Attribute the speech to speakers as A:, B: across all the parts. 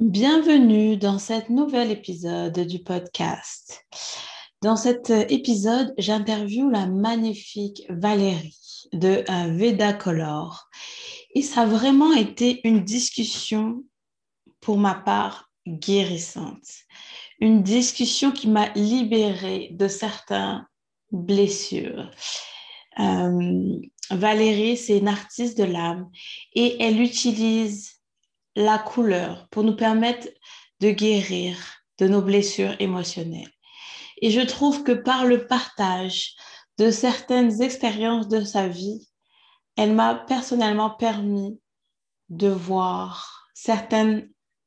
A: Bienvenue dans cet nouvel épisode du podcast. Dans cet épisode, j'interviewe la magnifique Valérie de euh, Veda Color. Et ça a vraiment été une discussion, pour ma part, guérissante. Une discussion qui m'a libérée de certaines blessures. Euh, Valérie, c'est une artiste de l'âme et elle utilise la couleur pour nous permettre de guérir de nos blessures émotionnelles. Et je trouve que par le partage de certaines expériences de sa vie, elle m'a personnellement permis de voir certains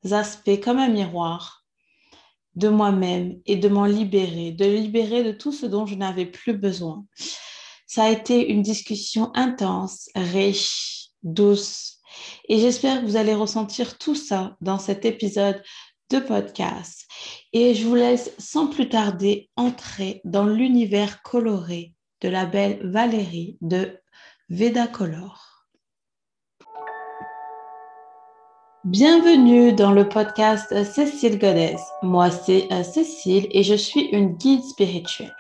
A: aspects comme un miroir de moi-même et de m'en libérer, de libérer de tout ce dont je n'avais plus besoin. Ça a été une discussion intense, riche, douce, et j'espère que vous allez ressentir tout ça dans cet épisode de podcast. Et je vous laisse sans plus tarder entrer dans l'univers coloré de la belle Valérie de Veda Color. Bienvenue dans le podcast Cécile Goddess. Moi, c'est euh, Cécile et je suis une guide spirituelle.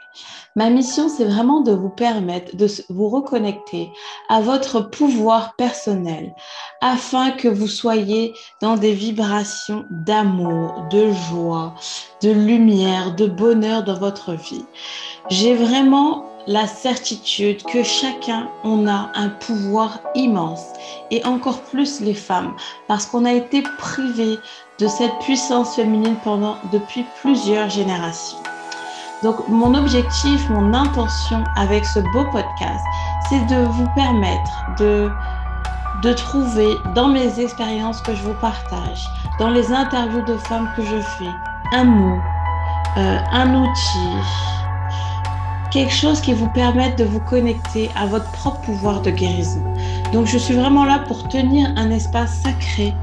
A: Ma mission, c'est vraiment de vous permettre de vous reconnecter à votre pouvoir personnel afin que vous soyez dans des vibrations d'amour, de joie, de lumière, de bonheur dans votre vie. J'ai vraiment la certitude que chacun, on a un pouvoir immense et encore plus les femmes parce qu'on a été privé de cette puissance féminine depuis plusieurs générations. Donc, mon objectif, mon intention avec ce beau podcast, c'est de vous permettre de, trouver dans mes expériences que je vous partage, dans les interviews de femmes que je fais, un mot, euh, un outil, quelque chose qui vous permette de vous connecter à votre propre pouvoir de guérison. Donc, je suis vraiment là pour tenir un espace sacré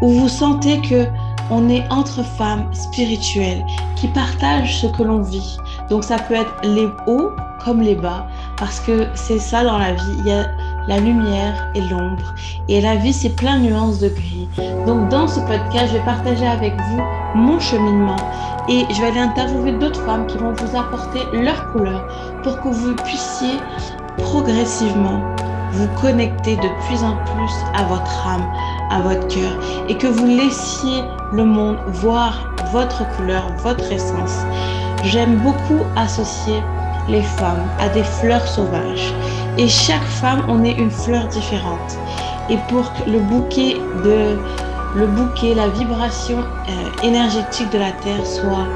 A: où vous sentez que on est entre femmes spirituelles qui partagent ce que l'on vit, donc ça peut être les hauts comme les bas, parce que c'est ça dans la vie. Il y a la lumière et l'ombre. Et la vie, c'est plein de nuances de gris. Donc dans ce podcast, je vais partager avec vous mon cheminement et je vais aller interviewer d'autres femmes qui vont vous apporter leur couleur pour que vous puissiez progressivement vous connecter de plus en plus à votre âme, à votre cœur et que vous laissiez le monde voir votre couleur, votre essence J'aime beaucoup associer les femmes à des fleurs sauvages. Et chaque femme, on est une fleur différente. Et pour que le bouquet la vibration euh, énergétique de la terre soit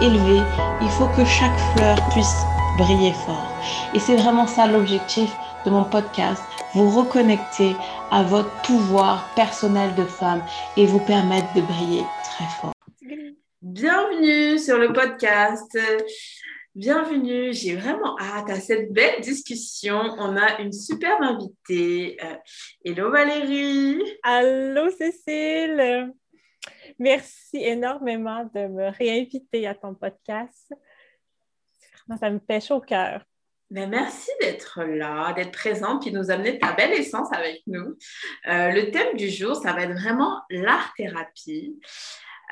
A: élevée, il faut que chaque fleur puisse briller fort. Et c'est vraiment ça l'objectif de mon podcast, vous reconnecter à votre pouvoir personnel de femme et vous permettre de briller très fort. Bienvenue sur le podcast. Bienvenue, j'ai vraiment hâte à cette belle discussion. On a une superbe invitée. Euh, hello Valérie.
B: Allô Cécile. Merci énormément de me réinviter à ton podcast. Ça me pêche au cœur.
A: Ben, merci d'être là, d'être présente, puis nous amener ta belle essence avec nous. Euh, le thème du jour, ça va être vraiment l'art-thérapie.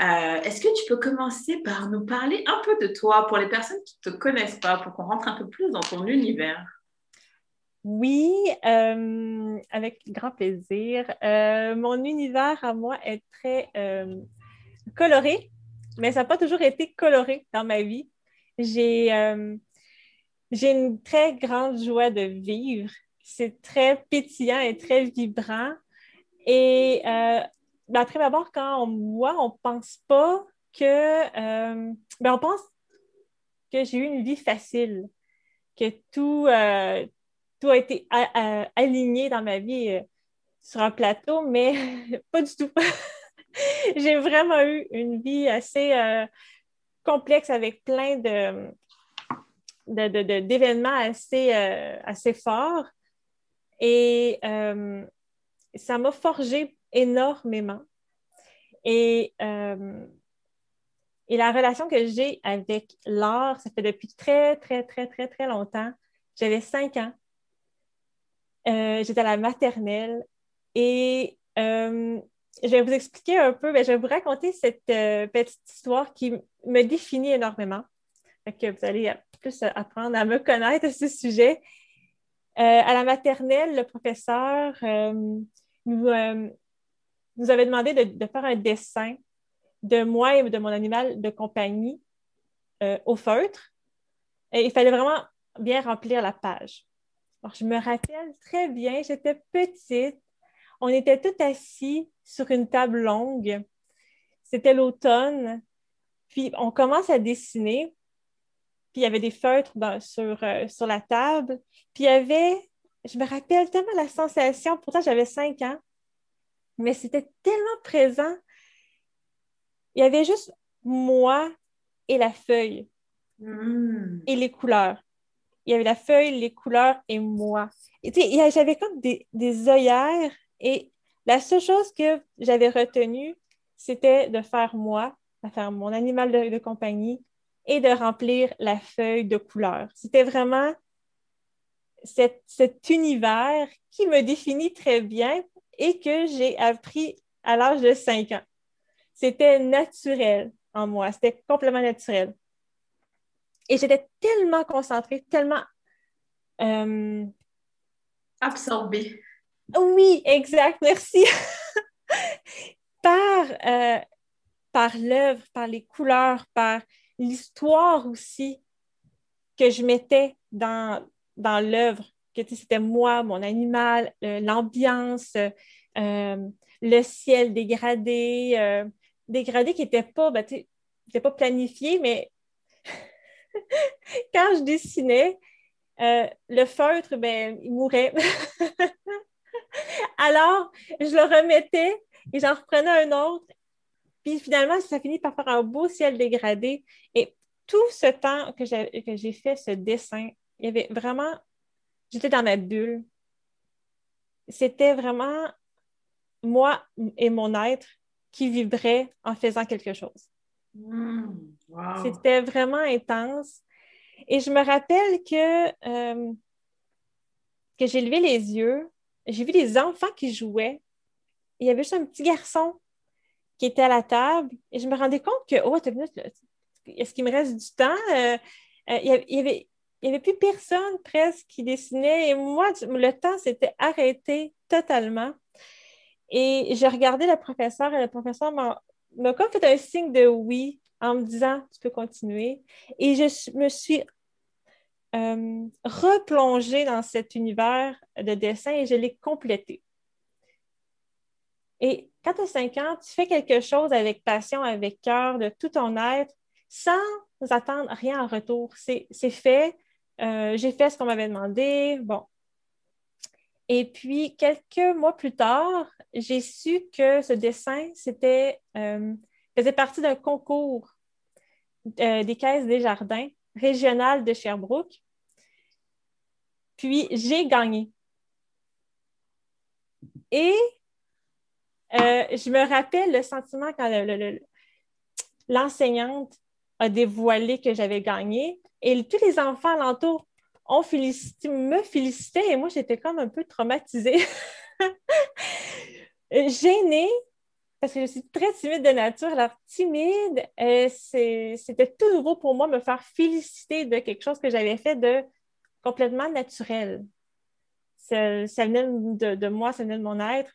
A: Euh, est-ce que tu peux commencer par nous parler un peu de toi pour les personnes qui ne te connaissent pas, pour qu'on rentre un peu plus dans ton univers?
B: Oui, euh, avec grand plaisir. Euh, mon univers à moi est très coloré, mais ça n'a pas toujours été coloré dans ma vie. J'ai j'ai une très grande joie de vivre. C'est très pétillant et très vibrant. Et ben, après d'abord, quand on me voit, on pense pas que. Euh, ben, on pense que j'ai eu une vie facile, que tout, euh, tout a été aligné dans ma vie euh, sur un plateau, mais pas du tout. j'ai vraiment eu une vie assez complexe avec plein de d'événements assez, assez forts. Et ça m'a forgé énormément. Et, euh, et la relation que j'ai avec l'art, ça fait depuis très, très, très, très, très longtemps. J'avais cinq ans. Euh, j'étais à la maternelle et euh, je vais vous expliquer un peu, ben, je vais vous raconter cette petite histoire qui me définit énormément. que vous allez plus apprendre à me connaître à ce sujet. À la maternelle, le professeur nous, nous, avait demandé de, faire un dessin de moi et de mon animal de compagnie au feutre. Et il fallait vraiment bien remplir la page. Alors, je me rappelle très bien, j'étais petite, on était tous assis sur une table longue. C'était l'automne. Puis on commence à dessiner. Puis il y avait des feutres sur, euh, sur la table. Puis il y avait, je me rappelle tellement la sensation, pourtant j'avais cinq ans, mais c'était tellement présent. Il y avait juste moi et la feuille hmm. et les couleurs. Il y avait la feuille, les couleurs et moi. J'avais comme des, des œillères et la seule chose que j'avais retenue, c'était de faire moi, de faire mon animal de, compagnie et de remplir la feuille de couleur. C'était vraiment cet univers qui me définit très bien et que j'ai appris à l'âge de 5 ans. C'était naturel en moi, c'était complètement naturel. Et j'étais tellement concentrée, tellement...
C: Euh, Absorbée.
B: Oui, exact, merci. par euh, par l'œuvre, par les couleurs, par l'histoire aussi que je mettais dans, dans l'œuvre, que c'était moi, mon animal, euh, l'ambiance, euh, le ciel dégradé, dégradé qui n'était pas, ben, pas planifié, mais quand je dessinais, le feutre, ben, il mourait. Alors, je le remettais et j'en reprenais un autre. Puis finalement, ça finit par faire un beau ciel dégradé. Et tout ce temps que j'ai fait ce dessin, il y avait vraiment, j'étais dans ma bulle. C'était vraiment moi et mon être qui vibraient en faisant quelque chose.
C: Mmh,
B: C'était vraiment intense. Et je me rappelle que, euh, que j'ai levé les yeux j'ai vu des enfants qui jouaient. Il y avait juste un petit garçon qui était à la table et je me rendais compte que, oh, est-ce qu'il me reste du temps? Euh, euh, il y avait, il avait plus personne presque qui dessinait et moi, le temps s'était arrêté totalement. Et j'ai regardé le professeur et le professeur m'a comme fait un signe de oui en me disant tu peux continuer. Et je me suis euh, replonger dans cet univers de dessin et je l'ai complété. Et quand tu as 5 ans, tu fais quelque chose avec passion, avec cœur, de tout ton être, sans attendre rien en retour. C'est fait. Euh, j'ai fait ce qu'on m'avait demandé. Bon. Et puis, quelques mois plus tard, j'ai su que ce dessin, c'était euh, faisait partie d'un concours des caisses des jardins régional de Sherbrooke. Puis j'ai gagné. Et euh, je me rappelle le sentiment quand l'enseignante a dévoilé que j'avais gagné et tous les enfants alentour ont félicité, me félicitaient et moi j'étais comme un peu traumatisée. Gênée parce que je suis très timide de nature. Alors, timide, euh, c'était tout nouveau pour moi me faire féliciter de quelque chose que j'avais fait de complètement naturel. Ça, venait de, moi, ça venait de mon être.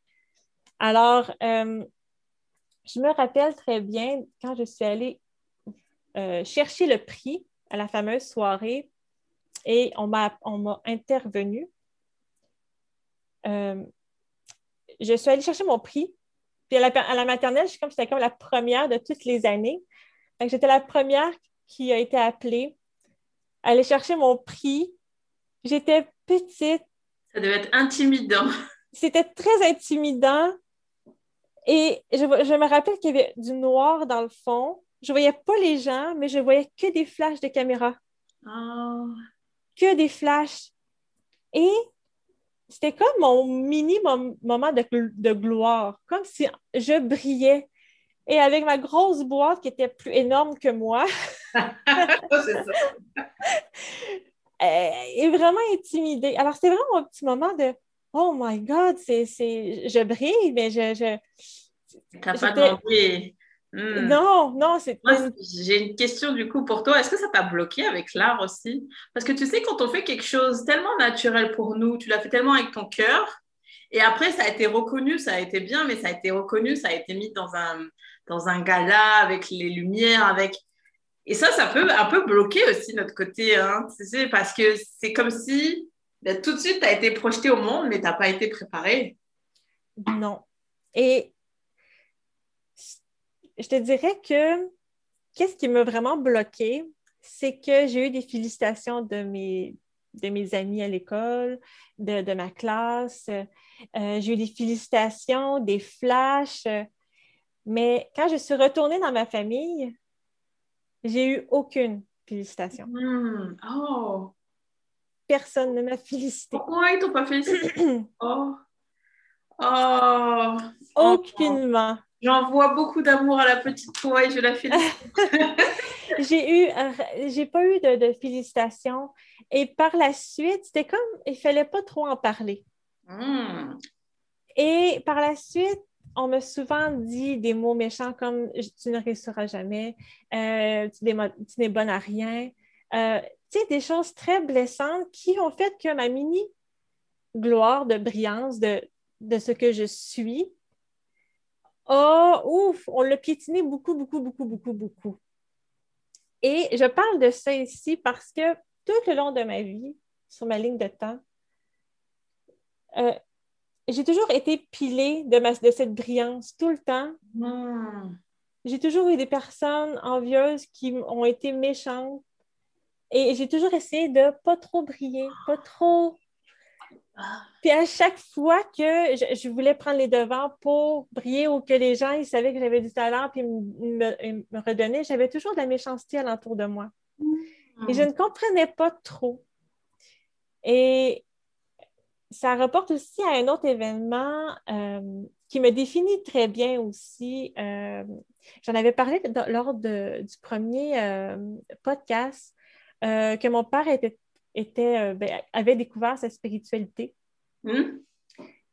B: Alors, euh, je me rappelle très bien quand je suis allée euh, chercher le prix à la fameuse soirée et on m'a intervenu. Euh, je suis allée chercher mon prix. Puis à la, maternelle, je comme c'était comme la première de toutes les années. J'étais la première qui a été appelée à aller chercher mon prix J'étais petite.
C: Ça devait être intimidant.
B: C'était très intimidant. Et je, me rappelle qu'il y avait du noir dans le fond. Je ne voyais pas les gens, mais je voyais que des flashs de caméra.
C: Oh.
B: Que des flashs. Et c'était comme mon mini moment de, de, gloire, comme si je brillais. Et avec ma grosse boîte qui était plus énorme que moi,
C: c'est ça.
B: est vraiment intimidée. Alors, c'était vraiment un petit moment de Oh my God, c'est, je brille, mais je,
A: T'as pas
B: Hmm. Non, non, c'est.
A: J'ai une question du coup pour toi. Est-ce que ça t'a bloqué avec l'art aussi? Parce que tu sais, quand on fait quelque chose tellement naturel pour nous, tu l'as fait tellement avec ton cœur, et après, ça a été reconnu, ça a été bien, mais ça a été reconnu, ça a été mis dans un, dans un gala avec les lumières, avec. Et ça, ça peut un peu bloquer aussi notre côté, hein, tu sais, parce que c'est comme si ben, tout de suite, tu as été projeté au monde, mais tu n'as pas été préparé.
B: Non. Et je te dirais que qu'est-ce qui m'a vraiment bloqué, c'est que j'ai eu des félicitations de mes, de mes amis à l'école, de, ma classe. Euh, j'ai eu des félicitations, des flashs. Mais quand je suis retournée dans ma famille, j'ai eu aucune félicitation.
A: Hmm. Oh.
B: Personne ne m'a félicité.
A: Pourquoi ils t'ont pas félicité? oh. Oh.
B: Aucunement.
A: J'envoie beaucoup d'amour à la petite toi et je la félicite.
B: j'ai eu, j'ai pas eu de, félicitations. Et par la suite, c'était comme, il fallait pas trop en parler.
A: Hmm.
B: Et par la suite, on m'a souvent dit des mots méchants comme tu ne réussiras jamais, euh, tu n'es bonne à rien. Euh, tu sais, des choses très blessantes qui ont fait que ma mini gloire de brillance de, de ce que je suis Oh, ouf, on l'a piétiné beaucoup, beaucoup, beaucoup, beaucoup, beaucoup. Et je parle de ça ici parce que tout le long de ma vie, sur ma ligne de temps, euh, j'ai toujours été pilée de, de cette brillance tout le temps.
A: Hmm.
B: J'ai toujours eu des personnes envieuses qui ont été méchantes. Et j'ai toujours essayé de pas trop briller, pas trop puis à chaque fois que je, voulais prendre les devants pour briller ou que les gens ils savaient que j'avais du talent puis me, me, redonnaient, j'avais toujours de la méchanceté alentour de moi. Et je ne comprenais pas trop. Et ça rapporte aussi à un autre événement euh, qui me définit très bien aussi. Euh, j'en avais parlé lors du premier euh, podcast que mon père était était, euh, ben, avait découvert sa spiritualité.
A: Hmm?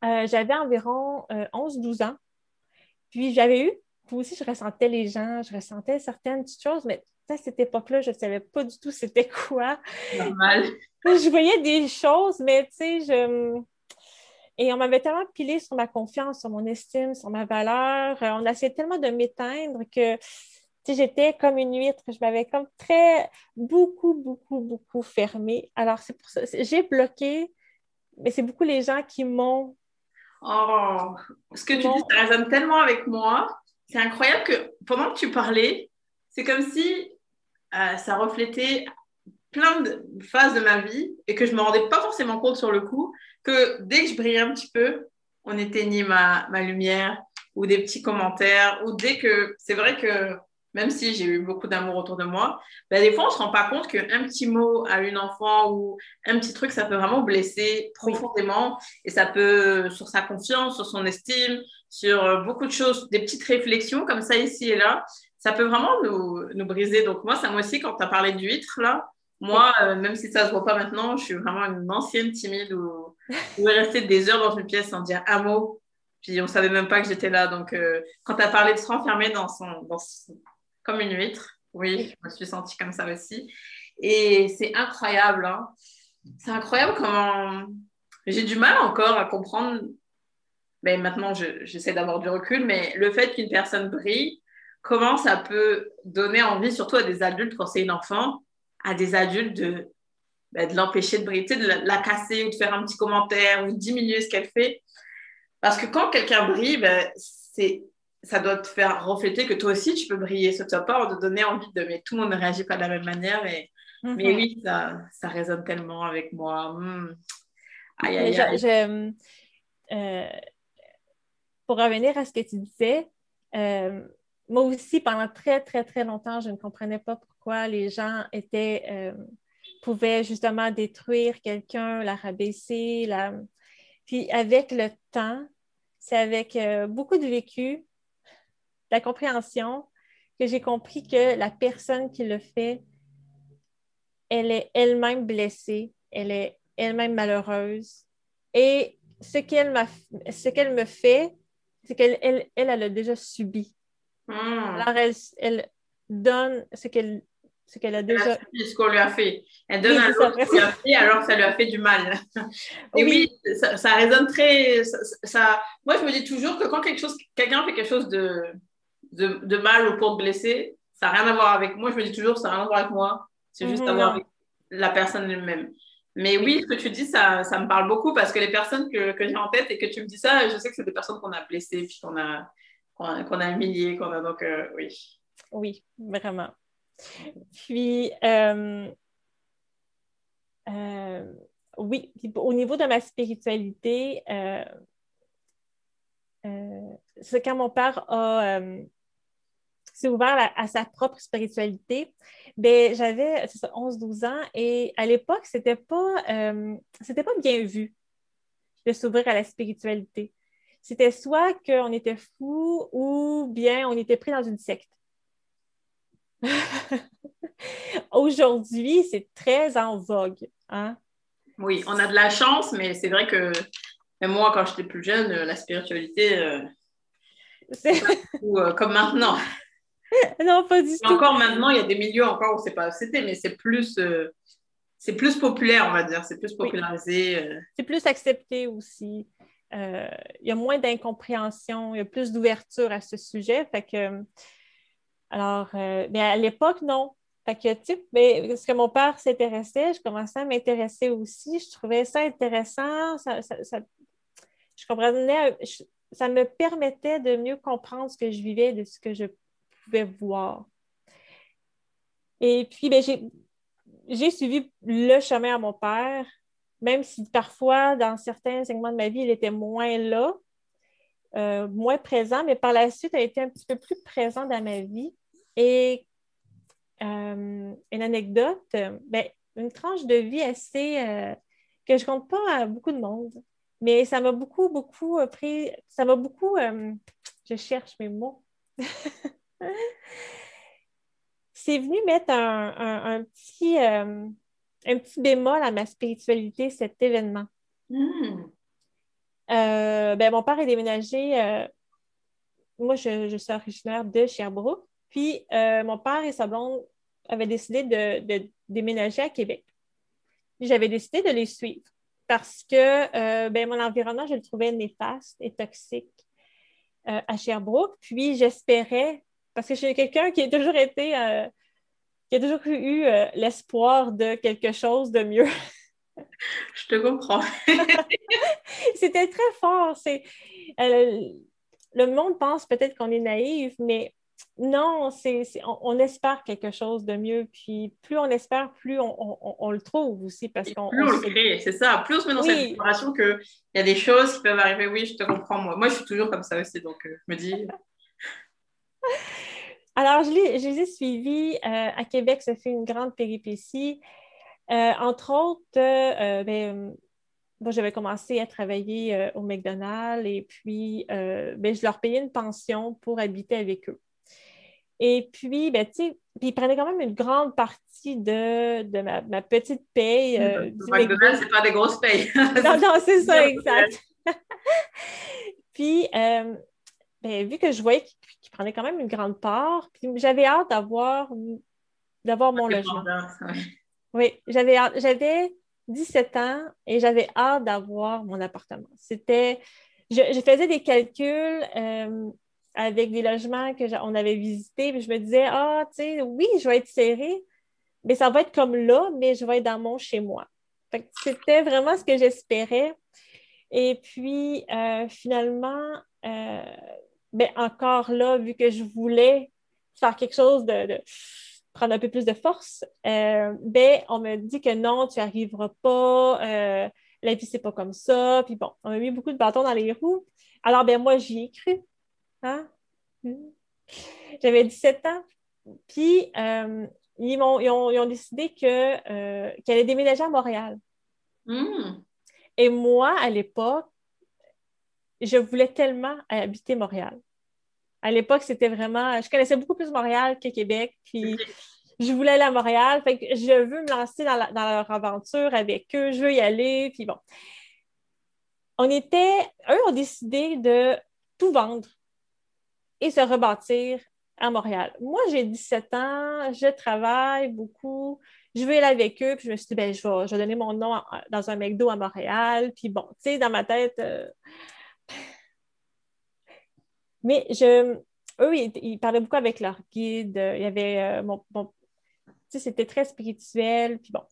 B: Euh, j'avais environ 11-12 euh, ans. Puis j'avais eu, puis aussi, je ressentais les gens, je ressentais certaines petites choses, mais à cette époque-là, je ne savais pas du tout c'était quoi.
A: Normal.
B: Je voyais des choses, mais tu sais, je. Et on m'avait tellement pilé sur ma confiance, sur mon estime, sur ma valeur. On essayait tellement de m'éteindre que j'étais comme une huître, je m'avais comme très, beaucoup, beaucoup, beaucoup fermée. Alors, c'est pour ça, j'ai bloqué, mais c'est beaucoup les gens qui m'ont.
A: Oh, ce que tu dis, ça résonne tellement avec moi. C'est incroyable que pendant que tu parlais, c'est comme si euh, ça reflétait plein de phases de ma vie et que je ne me rendais pas forcément compte sur le coup que dès que je brillais un petit peu, on éteignait ma, ma lumière ou des petits commentaires ou dès que c'est vrai que même si j'ai eu beaucoup d'amour autour de moi, ben, des fois, on ne se rend pas compte qu'un petit mot à une enfant ou un petit truc, ça peut vraiment blesser profondément et ça peut, sur sa confiance, sur son estime, sur euh, beaucoup de choses, des petites réflexions comme ça ici et là, ça peut vraiment nous, nous briser. Donc, moi, ça moi aussi, quand tu as parlé d'huître, là, moi, euh, même si ça ne se voit pas maintenant, je suis vraiment une ancienne timide où je pouvais rester des heures dans une pièce sans dire un mot. Puis on ne savait même pas que j'étais là. Donc, euh, quand tu as parlé de se renfermer dans son, dans son, comme une huître. Oui, je me suis sentie comme ça aussi. Et c'est incroyable. Hein. C'est incroyable comment j'ai du mal encore à comprendre. Mais maintenant, j'essaie d'avoir du recul, mais le fait qu'une personne brille, comment ça peut donner envie, surtout à des adultes quand c'est une enfant, à des adultes de, ben, de l'empêcher de briller, de la, casser ou de faire un petit commentaire ou de diminuer ce qu'elle fait. Parce que quand quelqu'un brille, ben, c'est ça doit te faire refléter que toi aussi, tu peux briller. Ne doit pas de donner envie de... Mais tout le monde ne réagit pas de la même manière. Mais, mais mhm. oui, ça, ça résonne tellement avec moi. Hmm. Aïe, aïe,
B: aïe. Euh, pour revenir à ce que tu disais, euh, moi aussi, pendant très, très, très longtemps, je ne comprenais pas pourquoi les gens étaient, euh, pouvaient justement détruire quelqu'un, la rabaisser. La... Puis avec le temps, c'est avec beaucoup de vécu, la compréhension que j'ai compris que la personne qui le fait, elle est elle-même blessée, elle est elle-même malheureuse. Et ce qu'elle, ce qu'elle me fait, c'est qu'elle elle, elle, a déjà subi.
A: Hmm.
B: Alors, elle, elle donne ce qu'elle ce qu'elle a déjà.
A: ce qu'on lui a fait. Elle donne à l'autre ce qu'on lui a fait alors ça lui a fait du mal. Et oui, ça, résonne très. Ça, Moi, je me dis toujours que quand quelque chose, quelqu'un fait quelque chose de, de, de mal ou pour te blesser, ça n'a rien à voir avec moi. Je me dis toujours, ça n'a rien à voir avec moi. C'est juste mhm, à voir avec la personne elle-même. Mais oui, ce que tu dis, ça, ça, me parle beaucoup parce que les personnes que, que j'ai en tête et que tu me dis ça, je sais que c'est des personnes qu'on a blessées, puis qu'on a, qu'on a, humiliées, qu'on a donc, euh, oui.
B: Oui, vraiment. Puis, euh, euh, oui, au niveau de ma spiritualité, c'est quand mon père a s'est ouvert à, sa propre spiritualité, ben, j'avais 11-12 ans et à l'époque, c'était pas, euh, c'était pas bien vu de s'ouvrir à la spiritualité. C'était soit qu'on était fou ou bien on était pris dans une secte. Aujourd'hui, c'est très en vogue. Hein?
A: Oui, on a de la chance, mais c'est vrai que moi, quand j'étais plus jeune, la spiritualité, euh, euh, comme maintenant.
B: non, pas du tout.
A: Encore maintenant, il y a des milieux encore où c'est pas c'était, mais c'est plus, euh, c'est plus populaire, on va dire. C'est plus popularisé. Euh.
B: C'est plus accepté aussi. Euh, il y a moins d'incompréhension, il y a plus d'ouverture à ce sujet. Fait que, alors, mais à l'époque, non. Fait que, tu sais, parce que mon père s'intéressait, je commençais à m'intéresser aussi. Je trouvais ça intéressant. Ça, je comprenais, ça me permettait de mieux comprendre ce que je vivais, de ce que je pouvais voir. Et puis, ben, j'ai suivi le chemin à mon père, même si parfois, dans certains segments de ma vie, il était moins là, euh, moins présent, mais par la suite, il a été un petit peu plus présent dans ma vie. Et euh, une anecdote, ben, une tranche de vie assez euh, que je ne compte pas à beaucoup de monde, mais ça m'a beaucoup, beaucoup pris, ça m'a beaucoup, je cherche mes mots. c'est venu mettre un, petit, euh, un petit bémol à ma spiritualité, cet événement. Hmm. Euh, ben, mon père est déménagé. Euh, moi, je, suis originaire de Sherbrooke. Puis, mon père et sa blonde avaient décidé de, déménager à Québec. J'avais décidé de les suivre parce que ben, mon environnement, je le trouvais néfaste et toxique à Sherbrooke. Puis, j'espérais parce que je suis quelqu'un qui a toujours été, euh, qui a toujours eu euh, l'espoir de quelque chose de mieux.
A: je te comprends.
B: C'était très fort. C'est, euh, le monde pense peut-être qu'on est naïf, mais non, c'est, on, espère quelque chose de mieux. Puis plus on espère, plus on, le trouve aussi. Parce qu'on,
A: plus on, le crée, c'est ça. Plus on se met dans cette situation qu'il y a des choses qui peuvent arriver. Oui, je te comprends. Moi, moi je suis toujours comme ça aussi. Donc, je me dis,
B: alors, je les, ai suivis euh, à Québec, ça fait une grande péripétie. Euh, entre autres, euh, ben, j'avais commencé à travailler au McDonald's et puis ben, je leur payais une pension pour habiter avec eux. Et puis, ben, ils prenaient quand même une grande partie de, de ma, petite paye.
A: McDonald's, c'est pas des grosses payes.
B: non, non, c'est ça, exact. puis, ben, vu que je voyais qu'il prenait quand même une grande part, puis j'avais hâte d'avoir, d'avoir mon logement. Oui, j'avais j'avais 17 ans et j'avais hâte d'avoir mon appartement. C'était, je, faisais des calculs euh, avec des logements que on avait visités, puis je me disais, ah, tu sais, oui, je vais être serrée, mais ça va être comme là, mais je vais être dans mon chez moi. C'était vraiment ce que j'espérais. Et puis, euh, finalement, euh, mais encore là, vu que je voulais faire quelque chose de, prendre un peu plus de force, euh, ben, on me dit que non, tu n'y arriveras pas, euh, la vie, c'est pas comme ça. Puis bon, on m'a mis beaucoup de bâtons dans les roues. Alors, ben, moi, j'y ai cru. Hein? J'avais 17 ans. Puis, euh, ils, ont, ils, ont, décidé qu'elle allait déménager à Montréal.
A: Hmm.
B: Et moi, à l'époque, je voulais tellement habiter Montréal. À l'époque, c'était vraiment. Je connaissais beaucoup plus Montréal que Québec. Puis je voulais aller à Montréal. Fait que je veux me lancer dans, leur aventure avec eux. Je veux y aller. Puis bon. On était. Eux ont décidé de tout vendre et se rebâtir à Montréal. Moi, j'ai 17 ans, je travaille beaucoup, je vais aller avec eux, puis je me suis dit, ben, je, vais, donner mon nom dans un McDo à Montréal, puis bon, tu sais, dans ma tête. Euh, mais je, eux, ils, parlaient beaucoup avec leur guide, il y avait euh, tu c'était très spirituel, puis bon.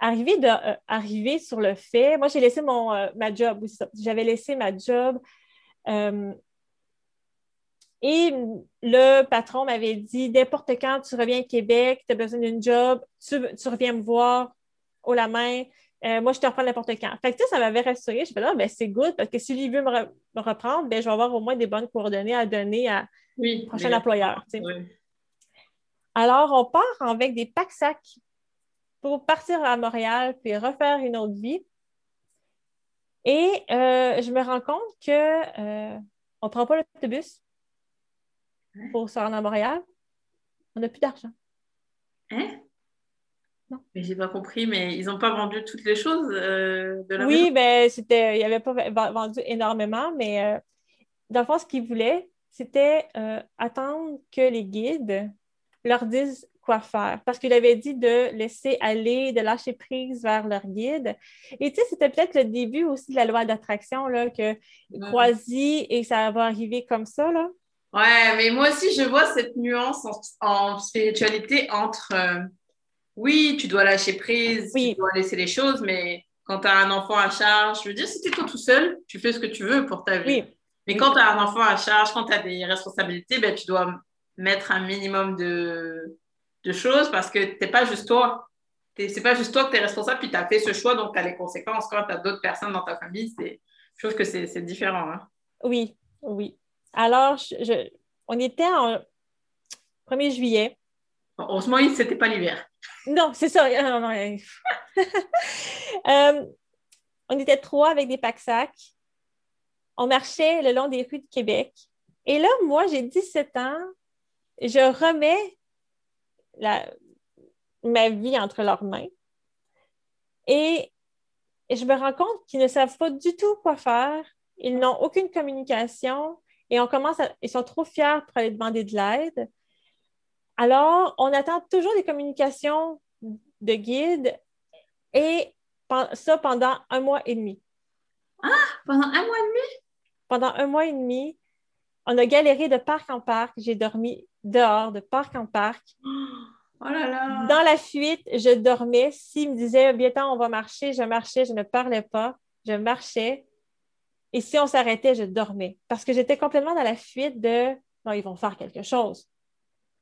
B: Arrivé, de, euh, sur le fait, moi, j'ai laissé mon, ma job, j'avais laissé ma job. Et le patron m'avait dit n'importe quand tu reviens à Québec, tu as besoin d'une job, tu, reviens me voir au la main. Euh, moi, je te reprends n'importe quand. Fait que ça m'avait rassuré. Je me là, ben, c'est good parce que si lui veut me, reprendre, ben, je vais avoir au moins des bonnes coordonnées à donner à oui, prochain employeur. Alors, on part avec des packs-sacs pour partir à Montréal puis refaire une autre vie. Et euh, je me rends compte qu'on euh, ne prend pas l'autobus pour se rendre à Montréal, on n'a plus d'argent.
A: Hein? Mais j'ai pas compris, mais ils n'ont pas vendu toutes les choses euh, de la
B: Oui, mais ben, c'était, ils n'avaient pas vendu énormément, mais euh, dans le fond, ce qu'ils voulaient, c'était euh, attendre que les guides leur disent quoi faire. Parce qu'il avait dit de laisser aller, de lâcher prise vers leur guide. Et tu sais, c'était peut-être le début aussi de la loi d'attraction, là, que croisis et ça va arriver comme ça, là.
A: Ouais, mais moi aussi, je vois cette nuance en, spiritualité entre oui, tu dois lâcher prise, tu dois laisser les choses, mais quand tu as un enfant à charge, je veux dire, si tu es toi tout seul, tu fais ce que tu veux pour ta vie. Mais quand tu as un enfant à charge, quand tu as des responsabilités, ben, tu dois mettre un minimum de, de choses parce que tu n'es pas juste toi. C'est pas juste toi que tu es responsable, puis tu as fait ce choix, donc tu as les conséquences. Quand tu as d'autres personnes dans ta famille, je trouve que c'est différent. Hein.
B: Oui, oui. Alors, on était en 1er juillet.
A: Heureusement, ce n'était pas l'hiver.
B: Non, c'est ça. Euh, on était trois avec des packs-sacs. On marchait le long des rues de Québec. Et là, moi, j'ai 17 ans. Je remets ma vie entre leurs mains. Et, et je me rends compte qu'ils ne savent pas du tout quoi faire. Ils n'ont aucune communication. Et on commence à, ils sont trop fiers pour aller demander de l'aide. Alors, on attend toujours des communications de guide et ça pendant un mois et demi.
A: Ah, pendant un mois et demi?
B: Pendant un mois et demi, on a galéré de parc en parc. J'ai dormi dehors, de parc en parc.
A: Oh là là.
B: Dans la fuite, je dormais. S'il me disait, bientôt on va marcher, je marchais, je ne parlais pas. Je marchais. Et si on s'arrêtait, je dormais parce que j'étais complètement dans la fuite de non, ils vont faire quelque chose.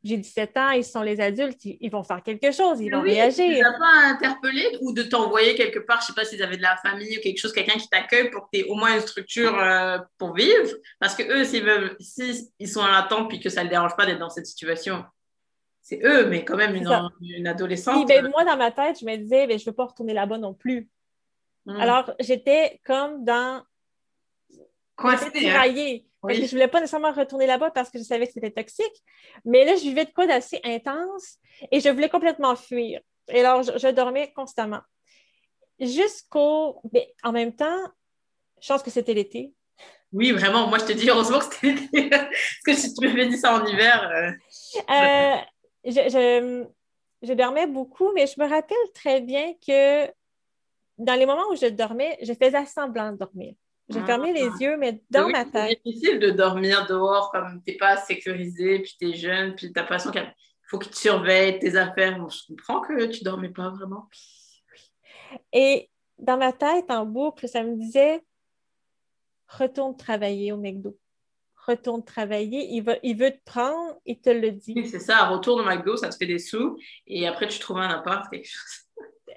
B: J'ai 17 ans, ils sont les adultes, ils, vont faire quelque chose, ils vont réagir. Tu
A: ne pas interpellé ou de t'envoyer quelque part, je ne sais pas s'ils avaient de la famille ou quelque chose, quelqu'un qui t'accueille pour que tu aies au moins une structure euh, pour vivre? Parce que eux, s'ils veulent, s'ils sont en attente puis que ça ne les dérange pas d'être dans cette situation, c'est eux, mais quand même une, adolescente.
B: Ben, moi, dans ma tête, je me disais, ben, je ne veux pas retourner là-bas non plus. Hmm. Alors, j'étais comme dans tiraillée. Hein? Je ne voulais pas nécessairement retourner là-bas parce que je savais que c'était toxique. Mais là, je vivais de quoi d'assez intense et je voulais complètement fuir. Et alors, je, dormais constamment. Jusqu'au. Mais en même temps, je pense que c'était l'été.
A: Oui, vraiment. Moi, je te dis heureusement que c'était l'été. parce que si tu m'avais dit ça en hiver.
B: Euh, euh, je, je dormais beaucoup, mais je me rappelle très bien que dans les moments où je dormais, je faisais semblant de dormir. J'ai fermé les ah. yeux, mais dans ma tête.
A: C'est difficile de dormir dehors comme tu n'es pas sécurisé, puis tu es jeune, puis tu as l'impression qu'il faut que tu surveilles tes affaires. je comprends que tu ne dormais pas vraiment.
B: Et dans ma tête, en boucle, ça me disait retourne travailler au McDo. Retourne travailler. Il, va, il veut te prendre, il te le dit.
A: Oui, c'est ça. Retourne au McDo, ça te fait des sous. Et après, tu trouves un appart, quelque chose.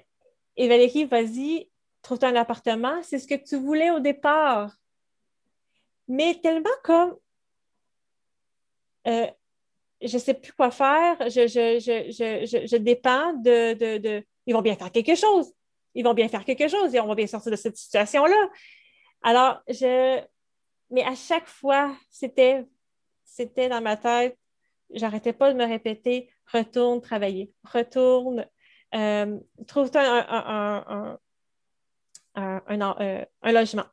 B: Et Valérie, vas-y, trouve un appartement, c'est ce que tu voulais au départ. Mais tellement comme euh, je ne sais plus quoi faire, je, je, dépends de, Ils vont bien faire quelque chose. Ils vont bien faire quelque chose et on va bien sortir de cette situation-là. Alors, je. Mais à chaque fois, c'était, c'était dans ma tête, j'arrêtais pas de me répéter retourne travailler, retourne, euh, trouve-toi un, un, logement.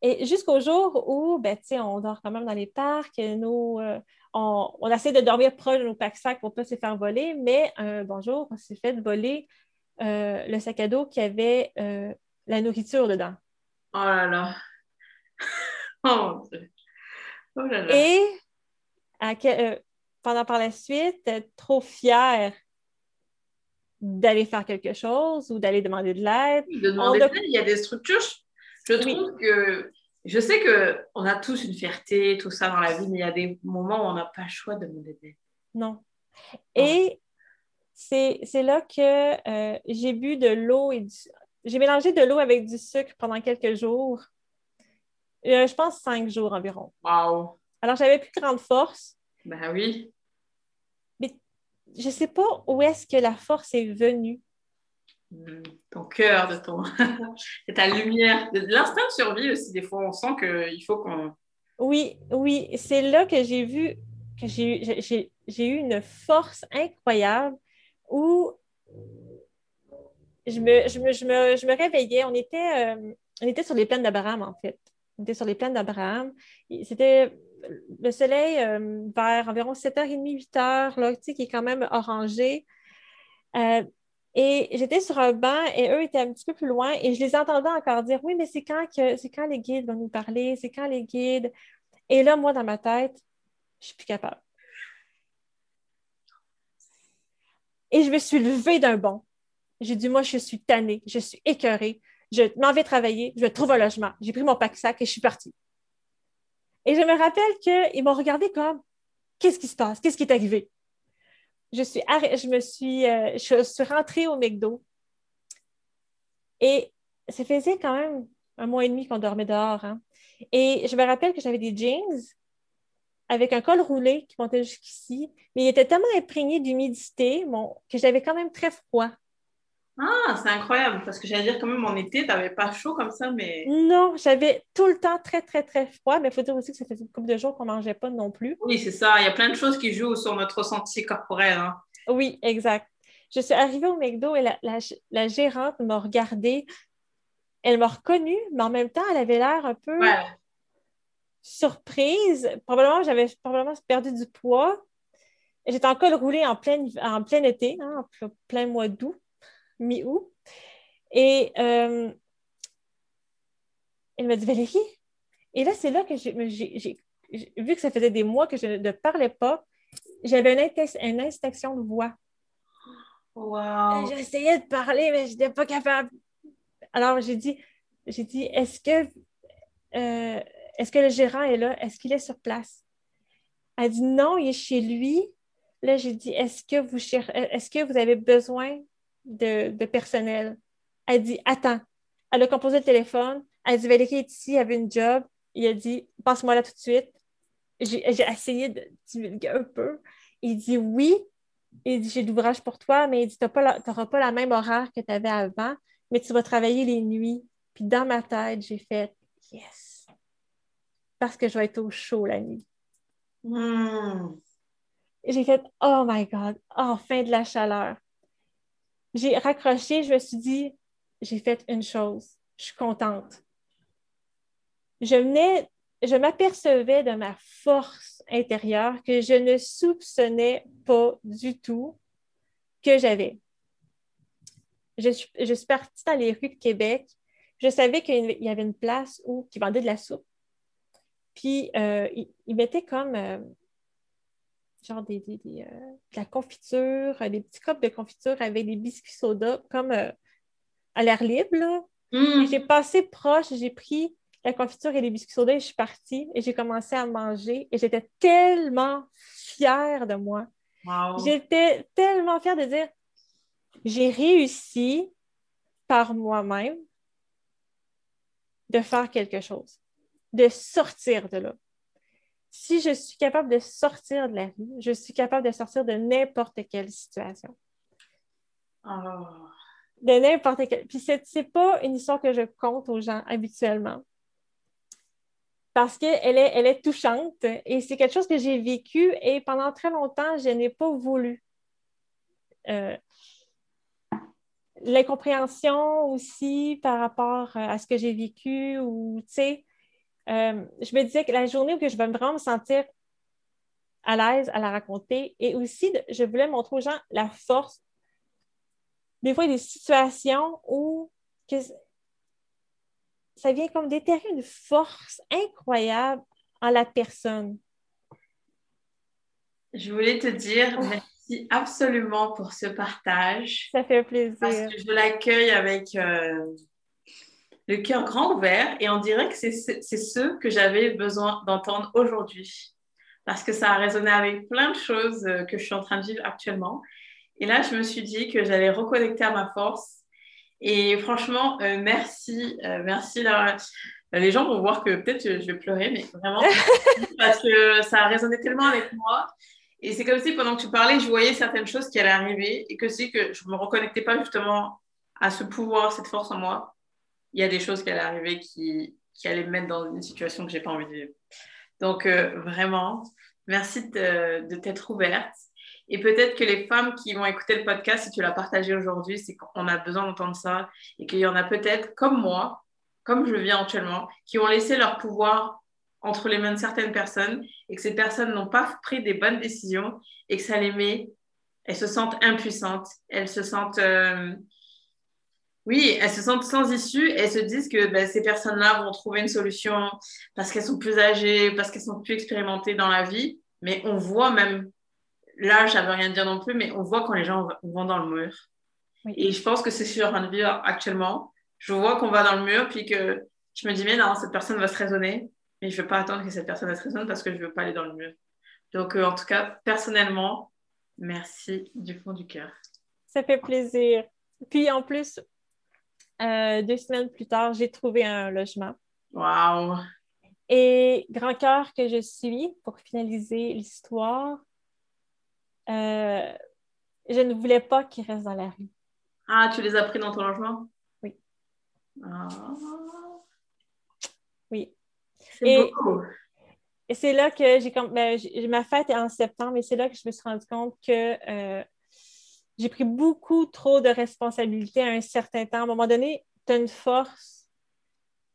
B: Et jusqu'au jour où, ben, on dort quand même dans les parcs, nous, euh, on, essaie de dormir proche de nos packs-sacs pour ne pas se faire voler, mais un bonjour, on s'est fait voler euh, le sac à dos qui avait euh, la nourriture dedans.
A: Oh là là! oh,
B: oh là là! Et pendant par la suite, trop fière d'aller faire quelque chose ou d'aller demander de l'aide.
A: De demander de l'aide, il y a des structures je trouve que je sais qu'on a tous une fierté, tout ça dans la vie, mais il y a des moments où on n'a pas le choix de demander d'aide.
B: Non. Et c'est là que euh, j'ai bu de l'eau et du... J'ai mélangé de l'eau avec du sucre pendant quelques jours. Euh, je pense cinq jours environ.
A: Wow!
B: Alors, j'avais plus grande force.
A: Ben oui.
B: Je ne sais pas où est-ce que la force est venue
A: ton cœur, de ton ta lumière, de l'instinct de survie aussi. Des fois, on sent qu'il faut qu'on.
B: Oui, oui, c'est là que j'ai vu que j'ai eu une force incroyable où je me, je me, je me, je me réveillais. On était, euh, on était sur les plaines d'Abraham, en fait. On était sur les plaines d'Abraham. C'était le soleil euh, vers environ 7h30, 8h, là, qui est quand même orangé. Euh, et j'étais sur un banc et eux étaient un petit peu plus loin et je les entendais encore dire Oui, mais c'est quand, que, c'est quand les guides vont nous parler, c'est quand les guides. Et là, moi, dans ma tête, je suis plus capable. Et je me suis levée d'un bond. J'ai dit Moi, je suis tannée, je suis écœurée, je m'en vais travailler, je trouve un logement. J'ai pris mon pack-sac et je suis partie. Et je me rappelle qu'ils m'ont regardé comme Qu'est-ce qui se passe? Qu'est-ce qui est arrivé? je suis, je me suis, euh, suis rentrée au McDo. Et ça faisait quand même un mois et demi qu'on dormait dehors. Hein. Et je me rappelle que j'avais des jeans avec un col roulé qui montait jusqu'ici, mais il était tellement imprégné d'humidité que j'avais quand même très froid.
A: Ah, c'est incroyable, parce que j'allais dire quand même en été, tu n'avais pas chaud comme ça, mais...
B: Non, j'avais tout le temps très, très, très froid, mais il faut dire aussi que ça faisait une couple de jours qu'on ne mangeait pas non plus.
A: Oui, c'est ça. Il y a plein de choses qui jouent sur notre ressenti corporel. Hein.
B: Oui, exact. Je suis arrivée au McDo et la, gérante m'a regardée. Elle m'a reconnue, mais en même temps, elle avait l'air un peu surprise. Probablement, j'avais probablement perdu du poids. J'étais encore roulée en plein, en plein été, hein, en plein mois d'août mi-août. Et euh, elle m'a dit Valérie. Et là, c'est là que j'ai vu que ça faisait des mois que je ne parlais pas. J'avais une, inspection de voix.
A: Wow.
B: J'essayais de parler, mais je n'étais pas capable. Alors, j'ai dit, j'ai dit, est-ce que, euh, est-ce que le gérant est là? Est-ce qu'il est sur place? Elle dit non, il est chez lui. Là, j'ai dit, est-ce que vous est-ce que vous avez besoin de, personnel. Elle dit Attends. Elle a composé le téléphone. Elle dit Valérie est ici, elle avait une job. Il a dit Passe-moi là tout de suite. J'ai essayé de divulguer un peu. Il dit Oui. Il dit J'ai de l'ouvrage pour toi, mais il dit Tu n'auras pas la même horaire que tu avais avant, mais tu vas travailler les nuits. Puis dans ma tête, j'ai fait Yes. Parce que je vais être au chaud la nuit.
A: Hmm.
B: J'ai fait Oh my God, enfin de la chaleur j'ai raccroché, je me suis dit, j'ai fait une chose, je suis contente. Je venais, je m'apercevais de ma force intérieure que je ne soupçonnais pas du tout que j'avais. Je suis, partie dans les rues de Québec. Je savais qu'il y avait une place où qui vendait de la soupe. Puis, euh, il, mettait comme, euh, genre des, des, euh, de la confiture, des petits copes de confiture avec des biscuits soda comme euh, à l'air libre.
A: Mm.
B: J'ai passé proche, j'ai pris la confiture et les biscuits soda et je suis partie et j'ai commencé à manger et j'étais tellement fière de moi. J'étais tellement fière de dire j'ai réussi par moi-même de faire quelque chose, de sortir de là si je suis capable de sortir de la rue, je suis capable de sortir de n'importe quelle situation.
A: Oh.
B: De n'importe quelle. Puis, ce n'est pas une histoire que je compte aux gens habituellement. Parce qu'elle est, elle est touchante et c'est quelque chose que j'ai vécu et pendant très longtemps, je n'ai pas voulu. Euh, l'incompréhension aussi par rapport à ce que j'ai vécu ou, tu sais, euh, je me disais que la journée où je vais vraiment me sentir à l'aise à la raconter et aussi, je voulais montrer aux gens la force. Des fois, il y a des situations où ça vient comme déterrer une force incroyable en la personne.
A: Je voulais te dire oh. merci absolument pour ce partage.
B: Ça fait plaisir.
A: Parce que je l'accueille avec euh, le cœur grand ouvert et on dirait que c'est ce que j'avais besoin d'entendre aujourd'hui. Parce que ça a résonné avec plein de choses euh, que je suis en train de vivre actuellement. Et là, je me suis dit que j'allais reconnecter à ma force. Et franchement, euh, merci. merci là. Les gens vont voir que peut-être je vais pleurer, mais vraiment, parce que ça a résonné tellement avec moi. Et c'est comme si pendant que tu parlais, je voyais certaines choses qui allaient arriver et que c'est que je ne me reconnectais pas justement à ce pouvoir, cette force en moi. Il y a des choses qui allaient arriver qui, qui allaient me mettre dans une situation que je n'ai pas envie de vivre. Donc, euh, vraiment, merci de, de t'être ouverte. Et peut-être que les femmes qui vont écouter le podcast, si tu l'as partagé aujourd'hui, c'est qu'on a besoin d'entendre ça et qu'il y en a peut-être, comme moi, comme je viens actuellement, qui ont laissé leur pouvoir entre les mains de certaines personnes et que ces personnes n'ont pas pris des bonnes décisions et que ça les met, elles se sentent impuissantes, elles se sentent, euh, oui, elles se sentent sans issue et elles se disent que ben, ces personnes-là vont trouver une solution parce qu'elles sont plus âgées, parce qu'elles sont plus expérimentées dans la vie. Mais on voit même, là, ça veut rien dire non plus, mais on voit quand les gens vont dans le mur. Et je pense que c'est sur un vivre actuellement. Je vois qu'on va dans le mur, puis que je me dis, mais non, cette personne va se raisonner mais je ne vais pas attendre que cette personne se raisonne parce que je ne veux pas aller dans le mur. Donc, euh, en tout cas, personnellement, merci du fond du cœur.
B: Ça fait plaisir. Puis, en plus, euh, deux semaines plus tard, j'ai trouvé un logement.
A: Wow!
B: Et grand cœur que je suis, pour finaliser l'histoire, euh, je ne voulais pas qu'il reste dans la rue.
A: Ah, tu les as pris dans ton logement?
B: Oui.
A: Ah.
B: Oui. Et, et c'est là que j'ai comme. Ben, ma fête est en septembre et c'est là que je me suis rendu compte que euh, j'ai pris beaucoup trop de responsabilités à un certain temps. À un moment donné, tu as une force,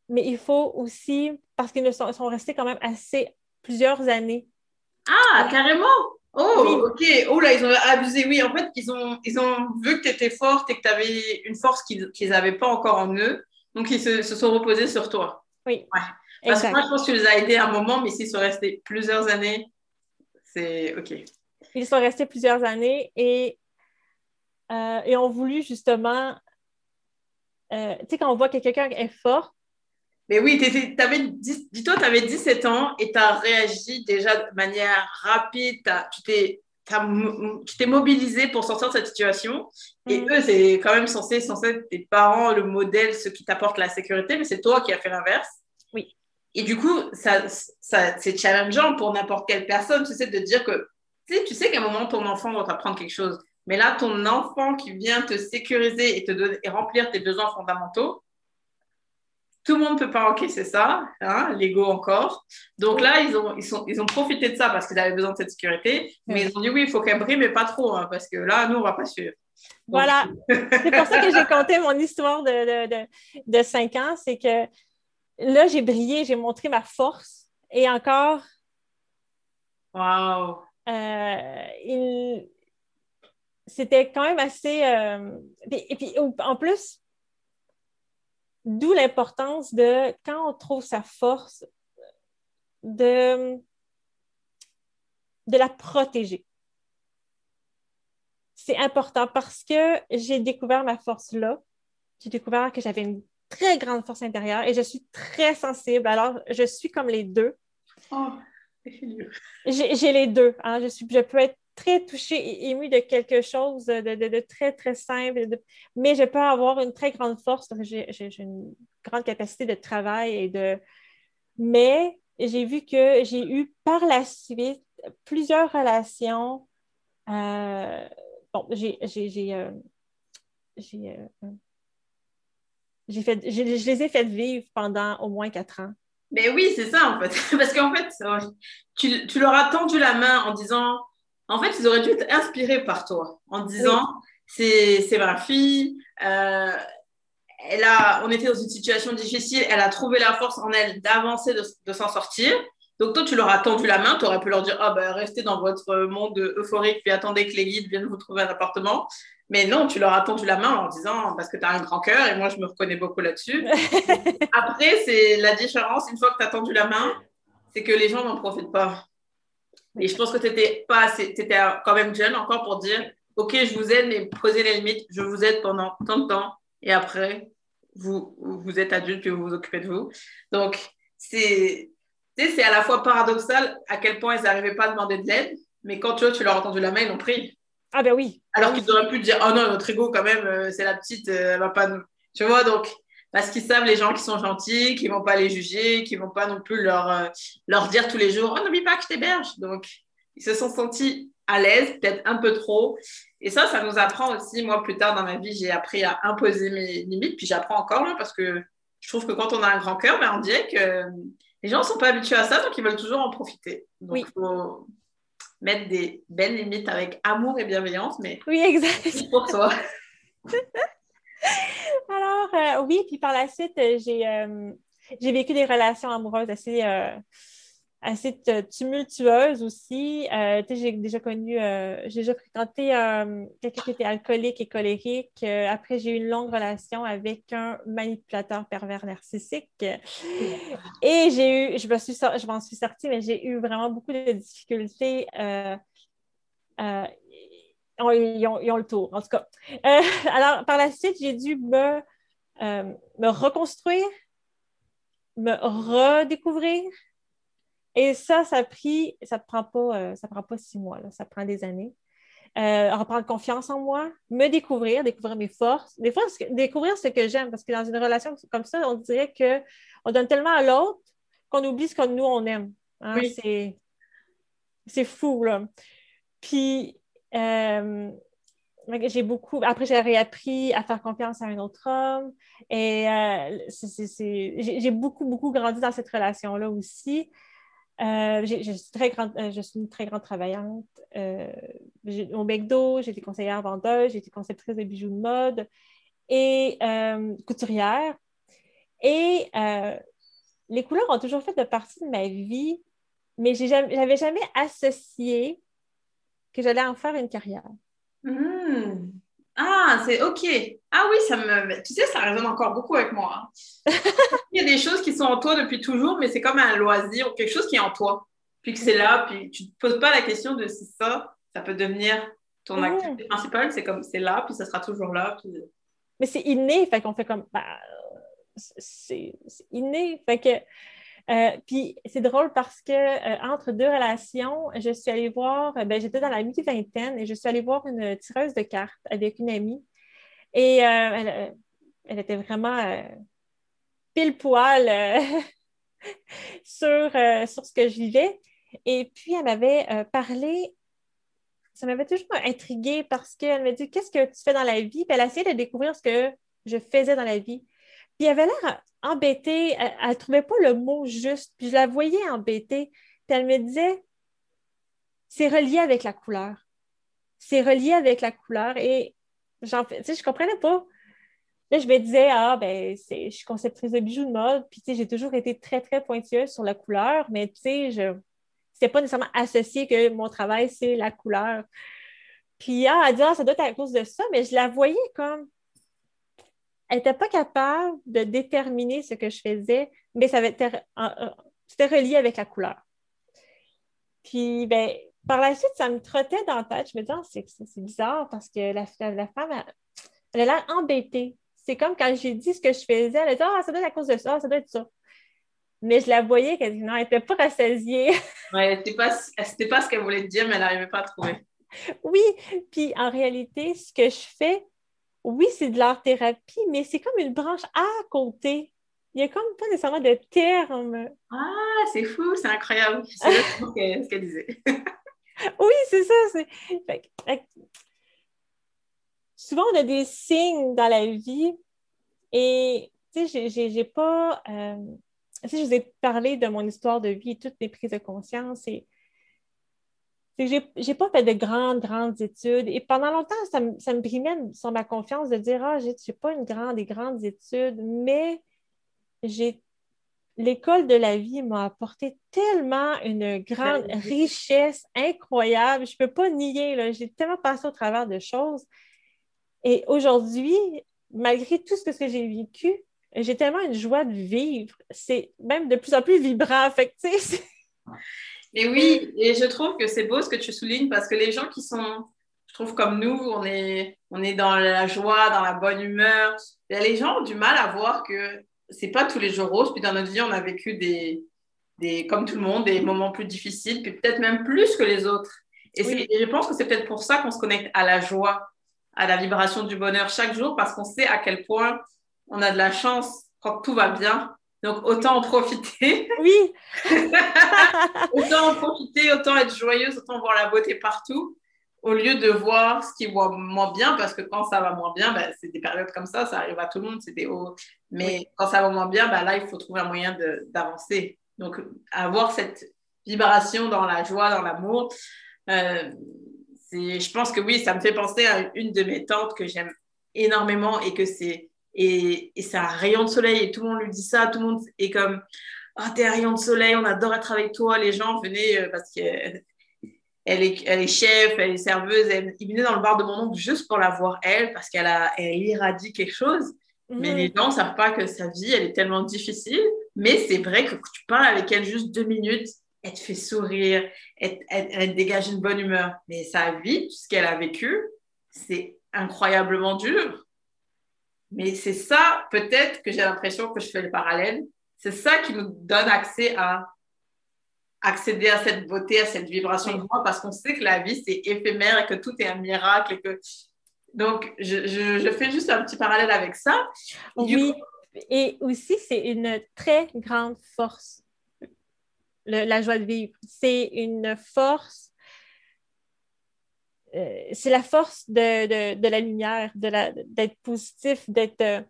B: mais il faut aussi, parce qu'ils sont, sont restés quand même assez plusieurs années.
A: Ah, carrément! Oh, ok. Oh là, ils ont abusé. Oui, en fait, ils ont, ils ont vu que tu étais forte et que tu avais une force qu'ils n'avaient pas encore en eux. Donc, ils se, se sont reposés sur toi.
B: Oui.
A: Ouais. Parce que moi, je pense que tu les as aidés un moment, mais s'ils sont restés plusieurs années, c'est OK.
B: Ils sont restés plusieurs années et, euh, et ont voulu justement. Euh, tu sais, quand on voit que quelqu'un est fort.
A: Mais oui, dis-toi, tu avais 17 ans et tu as réagi déjà de manière rapide. Tu t'es tu t'es mobilisé pour sortir de cette situation. Et mm. eux, c'est quand même censé, censé être tes parents, le modèle, ceux qui t'apportent la sécurité, mais c'est toi qui as fait l'inverse.
B: Oui.
A: Et du coup, ça, ça c'est challengeant pour n'importe quelle personne, tu sais, de dire que, tu sais, tu sais qu'à un moment, ton enfant va t'apprendre quelque chose. Mais là, ton enfant qui vient te sécuriser et te donner, et remplir tes besoins fondamentaux, tout le monde ne peut pas encaisser ça, hein, l'ego encore. Donc là, ils ont, ils, sont, ils ont profité de ça parce qu'ils avaient besoin de cette sécurité. Mais ils ont dit oui, il faut qu'elle brille, mais pas trop, hein, parce que là, nous, on ne va pas suivre.
B: Voilà. c'est pour ça que j'ai compté mon histoire de, de, de, de 5 ans. C'est que là, j'ai brillé, j'ai montré ma force. Et encore.
A: Wow!
B: Euh, c'était quand même assez. Euh, et puis, en plus, d'où l'importance de, quand on trouve sa force, de, de la protéger. C'est important parce que j'ai découvert ma force là. J'ai découvert que j'avais une très grande force intérieure et je suis très sensible. Alors, je suis comme les deux.
A: Oh,
B: j'ai les deux. Hein. Je, suis, je peux être très touchée et émue de quelque chose de, très, très simple, mais je peux avoir une très grande force. J'ai une grande capacité de travail et de. Mais j'ai vu que j'ai eu par la suite plusieurs relations. Euh, bon, j'ai. j'ai euh, euh, fait, je, les ai faites vivre pendant au moins quatre ans.
A: Mais oui, c'est ça en fait. Parce qu'en fait, tu, tu, leur as tendu la main en disant, en fait, ils auraient dû être inspirés par toi, en disant, c'est ma fille, euh, elle a, on était dans une situation difficile, elle a trouvé la force en elle d'avancer, de, s'en sortir. Donc toi, tu leur as tendu la main, tu aurais pu leur dire, ah ben restez dans votre monde euphorique, puis attendez que les guides viennent vous trouver un appartement. Mais non, tu leur as tendu la main en disant, parce que tu as un grand cœur, et moi, je me reconnais beaucoup là-dessus. Après, c'est la différence, une fois que tu as tendu la main, c'est que les gens n'en profitent pas. Et je pense que tu étais, pas étais quand même jeune encore pour dire, OK, je vous aide, mais posez les limites, je vous aide pendant tant de temps, et après, vous, vous êtes adulte, puis vous vous occupez de vous. Donc, c'est c'est à la fois paradoxal à quel point ils n'arrivaient pas à demander de l'aide, mais quand tu, vois, tu leur as tendu la main, ils l'ont pris.
B: Ah ben oui.
A: Alors qu'ils auraient pu dire, oh non, notre ego quand même, euh, c'est la petite, euh, elle va pas nous... Tu vois, donc, parce qu'ils savent les gens qui sont gentils, qui vont pas les juger, qui vont pas non plus leur, euh, leur dire tous les jours, oh n'oublie pas que je t'héberge. Donc, ils se sont sentis à l'aise, peut-être un peu trop. Et ça, ça nous apprend aussi, moi, plus tard dans ma vie, j'ai appris à imposer mes limites, puis j'apprends encore, là, parce que je trouve que quand on a un grand cœur, ben, on dirait que les gens ne sont pas habitués à ça, donc ils veulent toujours en profiter. Donc, il faut mettre des belles limites avec amour et bienveillance, mais
B: oui, exact.
A: pour toi.
B: Alors, euh, oui, puis par la suite, j'ai euh, vécu des relations amoureuses assez euh, assez tumultueuse aussi. Euh, j'ai déjà connu, euh, j'ai déjà fréquenté euh, quelqu'un qui était alcoolique et colérique. après, j'ai eu une longue relation avec un manipulateur pervers narcissique. Et j'ai eu, je suis, je m'en suis sortie, mais j'ai eu vraiment beaucoup de difficultés. Ils ont, ils, ont, le tour, en tout cas. alors, par la suite, j'ai dû me, me reconstruire, me redécouvrir, et ça, ça a pris, ça ne prend, pas, euh, ça prend pas six mois, ça prend des années. Euh, reprendre confiance en moi, me découvrir, découvrir mes forces, des fois, découvrir ce que j'aime, parce que dans une relation comme ça, on dirait qu'on donne tellement à l'autre qu'on oublie ce que nous, on aime. Hein. C'est fou, là. Puis, euh, j'ai beaucoup. Après, j'ai réappris à faire confiance à un autre homme. Et euh, j'ai beaucoup, beaucoup grandi dans cette relation-là aussi. Euh, je, suis très grande, euh, je suis une très grande travaillante. Euh, au McDo, été conseillère vendeuse, été conceptrice de bijoux de mode et couturière. Et les couleurs ont toujours fait partie de ma vie, mais je n'avais jamais associé que j'allais en faire une carrière.
A: Mmh. Ah, c'est OK. Ah oui, ça me. Tu sais, ça résonne encore beaucoup avec moi. Hein. Il y a des choses qui sont en toi depuis toujours, mais c'est comme un loisir ou quelque chose qui est en toi. Puis que c'est là, puis tu ne te poses pas la question de si ça, ça peut devenir ton activité principale. C'est comme c'est là, puis ça sera toujours là.
B: Mais c'est inné, fait qu'on fait comme. Bah, c'est inné. Fait que euh, puis c'est drôle parce que euh, entre deux relations, je suis allée voir, euh, ben, j'étais dans la mi-vingtaine et je suis allée voir une tireuse de cartes avec une amie. Et elle, était vraiment pile poil sur, sur ce que je vivais. Et puis elle m'avait parlé ça m'avait toujours intriguée parce qu'elle m'a dit Qu'est-ce que tu fais dans la vie? Puis elle a essayé de découvrir ce que je faisais dans la vie. Puis elle avait l'air embêtée, elle ne trouvait pas le mot juste. Puis je la voyais embêtée. Puis elle me disait, c'est relié avec la couleur. C'est relié avec la couleur. Et j'en, tu sais, je ne comprenais pas. Là, je me disais, ah, ben, je suis conceptrice de bijoux de mode, puis tu sais, j'ai toujours été très, très pointilleuse sur la couleur, mais tu sais, je n'était pas nécessairement associé que mon travail, c'est la couleur. Puis, ah, elle dit, ah, ça doit être à cause de ça, mais je la voyais comme elle n'était pas capable de déterminer ce que je faisais, mais ça c'était relié avec la couleur. Puis, ben, par la suite, ça me trottait dans la tête. Je me disais, oh, c'est bizarre parce que la, la femme, elle, a l'air embêtée. C'est comme quand j'ai dit ce que je faisais, elle a dit, ah, ça doit être à cause de ça, ça doit être ça. Mais je la voyais qu'elle n'était pas rassasiée.
A: ouais, c'était pas, pas ce qu'elle voulait dire, mais elle n'arrivait pas à trouver.
B: Oui, puis en réalité, ce que je fais, oui, c'est de l'art-thérapie, mais c'est comme une branche à côté. Il n'y a comme pas nécessairement de terme.
A: Ah, c'est fou, c'est incroyable. C'est ce qu'elle disait.
B: oui, c'est ça. Souvent, on a des signes dans la vie et tu sais, j'ai pas. Euh... je vous ai parlé de mon histoire de vie, toutes mes prises de conscience et c'est que j'ai pas fait de grandes, grandes études. Et pendant longtemps, ça, me, ça brimait sur ma confiance de dire Ah, j'ai pas une grande, des grandes études, mais j'ai l'école de la vie m'a apporté tellement une grande richesse incroyable. Je ne peux pas nier, j'ai tellement passé au travers de choses. Et aujourd'hui, malgré tout ce que j'ai vécu, j'ai tellement une joie de vivre. C'est même de plus en plus vibrant. Fait
A: et oui, et je trouve que c'est beau ce que tu soulignes parce que les gens qui sont, je trouve comme nous, on est, on est dans la joie, dans la bonne humeur. Les gens ont du mal à voir que c'est pas tous les jours rose. Puis dans notre vie, on a vécu des, des comme tout le monde, des moments plus difficiles, puis peut-être même plus que les autres. Et, et je pense que c'est peut-être pour ça qu'on se connecte à la joie, à la vibration du bonheur chaque jour, parce qu'on sait à quel point on a de la chance quand tout va bien donc, autant en profiter.
B: Oui.
A: autant en profiter, autant être joyeuse, autant voir la beauté partout, au lieu de voir ce qui va moins bien, parce que quand ça va moins bien, ben, c'est des périodes comme ça, ça arrive à tout le monde, c'est des hauts. Mais quand ça va moins bien, ben, là, il faut trouver un moyen d'avancer. Donc, avoir cette vibration dans la joie, dans l'amour, euh, je pense que oui, ça me fait penser à une de mes tantes que j'aime énormément et que c'est et, c'est un rayon de soleil et tout le monde lui dit ça, tout le monde est comme Ah, t'es un rayon de soleil, on adore être avec toi. Les gens venaient euh, parce qu'elle elle est, elle est chef, elle est serveuse. Elle, ils venaient dans le bar de mon oncle juste pour la voir, elle, parce qu'elle elle irradie quelque chose. Mais mhm. les gens ne savent pas que sa vie, elle est tellement difficile. Mais c'est vrai que quand tu parles avec elle juste deux minutes, elle te fait sourire, elle, elle dégage une bonne humeur. Mais sa vie, tout ce qu'elle a vécu, c'est incroyablement dur. Mais c'est ça, peut-être que j'ai l'impression que je fais le parallèle, c'est ça qui nous donne accès à accéder à cette beauté, à cette vibration de moi, parce qu'on sait que la vie, c'est éphémère et que tout est un miracle. Et que... Donc, je, je, fais juste un petit parallèle avec ça.
B: oui, et aussi, c'est une très grande force, la joie de vivre. C'est une force euh, c'est la force de, la lumière, d'être positif, d'être. Euh,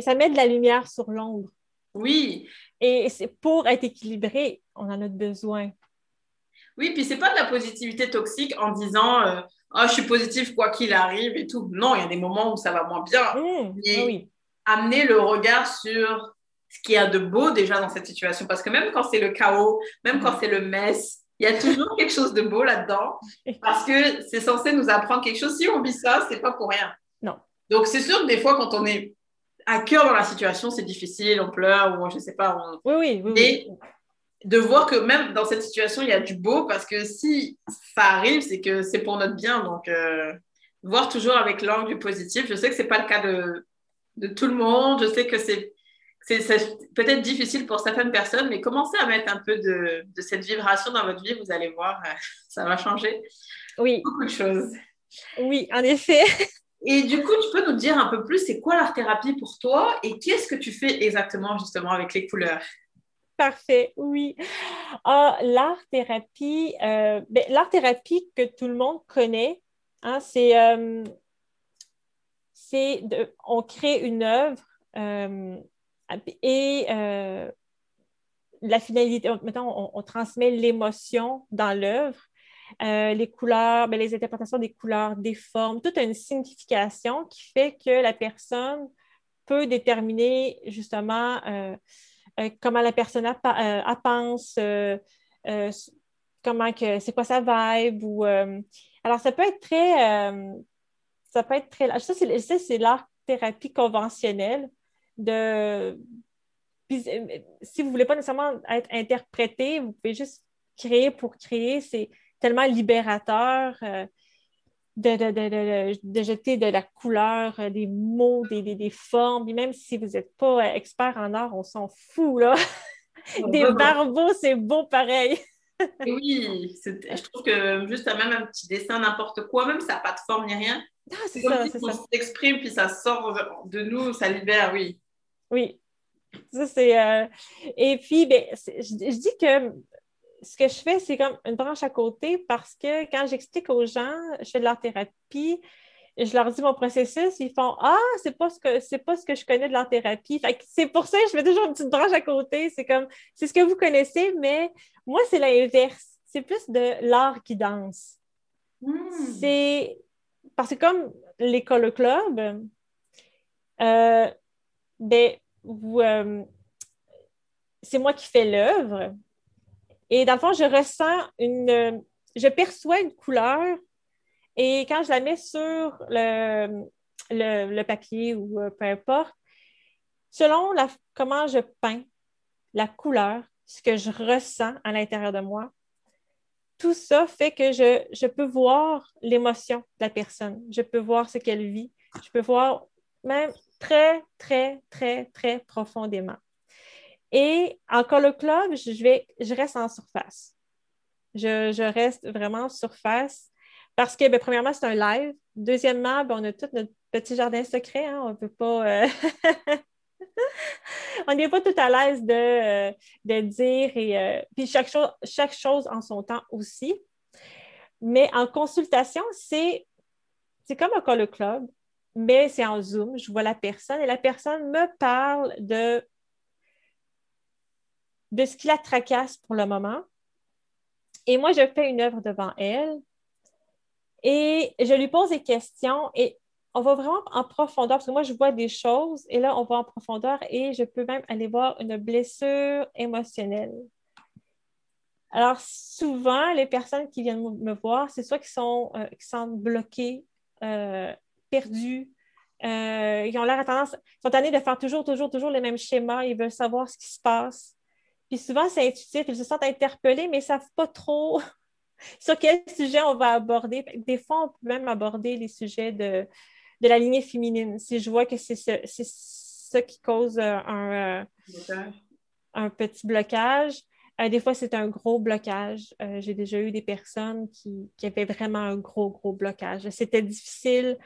B: ça met de la lumière sur l'ombre.
A: Oui.
B: Et pour être équilibré, on en a besoin.
A: Oui, puis c'est pas de la positivité toxique en disant euh, oh, je suis positif quoi qu'il arrive et tout. Non, il y a des moments où ça va moins bien.
B: Mmh, oui.
A: amener le regard sur ce qu'il y a de beau déjà dans cette situation. Parce que même quand c'est le chaos, même quand mmh. c'est le mess, il y a toujours quelque chose de beau là-dedans parce que c'est censé nous apprendre quelque chose. Si on vit ça, c'est pas pour rien.
B: Non.
A: Donc, c'est sûr que des fois, quand on est à cœur dans la situation, c'est difficile, on pleure ou je sais pas.
B: Oui, oui, oui.
A: Mais de voir que même dans cette situation, il y a du beau parce que si ça arrive, c'est que c'est pour notre bien. Donc, euh, voir toujours avec l'angle positif. Je sais que c'est pas le cas de, de tout le monde. Je sais que c'est c'est peut-être difficile pour certaines personnes, mais commencez à mettre un peu de, cette vibration dans votre vie, vous allez voir, euh, ça va changer
B: oui.
A: beaucoup de choses.
B: Oui, en effet.
A: Et du coup, tu peux nous dire un peu plus, c'est quoi l'art-thérapie pour toi et qu'est-ce que tu fais exactement justement avec les couleurs?
B: Parfait, oui. Ah, l'art-thérapie, euh, ben, l'art-thérapie que tout le monde connaît, hein, c'est, euh, c'est on crée une œuvre et euh, la finalité, mettons, on, transmet l'émotion dans l'œuvre, euh, les couleurs, ben, les interprétations des couleurs, des formes, toute une signification qui fait que la personne peut déterminer justement euh, comment la personne a, pense, comment que c'est quoi sa vibe ou alors ça peut être très ça peut être très ça c'est l'art thérapie conventionnelle de. si vous ne voulez pas nécessairement être interprété, vous pouvez juste créer pour créer. C'est tellement libérateur euh, de, jeter de la couleur, euh, des mots, des, formes. Et même si vous n'êtes pas euh, expert en art, on s'en fout, là. des barbeaux, c'est beau pareil.
A: oui, je trouve que juste même un petit dessin, n'importe quoi, même ça n'a pas de forme ni rien.
B: Ah, c'est ça, c'est ça.
A: s'exprime, puis ça sort de nous, ça libère, oui.
B: Oui. Ça, c'est. Euh, et puis, ben, je, dis que ce que je fais, c'est comme une branche à côté parce que quand j'explique aux gens, je fais de l'art thérapie, je leur dis mon processus, ils font Ah, c'est pas ce que c'est pas ce que je connais de l'art thérapie. c'est pour ça que je fais toujours une petite branche à côté. C'est comme c'est ce que vous connaissez, mais moi, c'est l'inverse. c'est plus de l'art qui danse.
A: Hmm.
B: C'est parce que comme l'école club, euh, ben, euh, c'est moi qui fais l'œuvre. Et dans le fond, je ressens une, je perçois une couleur et quand je la mets sur le, le, papier ou euh, peu importe, selon la, comment je peins, la couleur, ce que je ressens à l'intérieur de moi, tout ça fait que je, peux voir l'émotion de la personne. Je peux voir ce qu'elle vit. Je peux voir même très, très, très, très profondément. Et en color club, je, je reste en surface. Je, reste vraiment en surface parce que, ben, premièrement, c'est un live. Deuxièmement, ben, on a tout notre petit jardin secret. Hein. on ne peut pas. Euh, on n'est pas tout à l'aise de, euh, dire. Et, euh, puis chaque, chose, en son temps aussi. Mais en consultation, c'est, comme un color club, mais c'est en Zoom. Je vois la personne et la personne me parle de, de ce qui la tracasse pour le moment. Et moi, je fais une œuvre devant elle et je lui pose des questions et on va vraiment en profondeur parce que moi, je vois des choses et là, on va en profondeur et je peux même aller voir une blessure émotionnelle. Alors, souvent, les personnes qui viennent me voir, c'est soit qui sont, euh, qui sont bloquées, euh, perdus, euh, ils ont l'air à tendance, ils sont tannés de faire toujours, toujours, toujours les mêmes schémas, ils veulent savoir ce qui se passe. Puis souvent, c'est intuitif, ils se sentent interpellés, mais ils ne savent pas trop sur quel sujet on va aborder. Des fois, on peut même aborder les sujets de, de la lignée féminine. Si je vois que c'est ce, qui cause euh, un, euh, un petit blocage, des fois, c'est un gros blocage. J'ai déjà eu des personnes qui, qui, avaient vraiment un gros, gros blocage. C'était difficile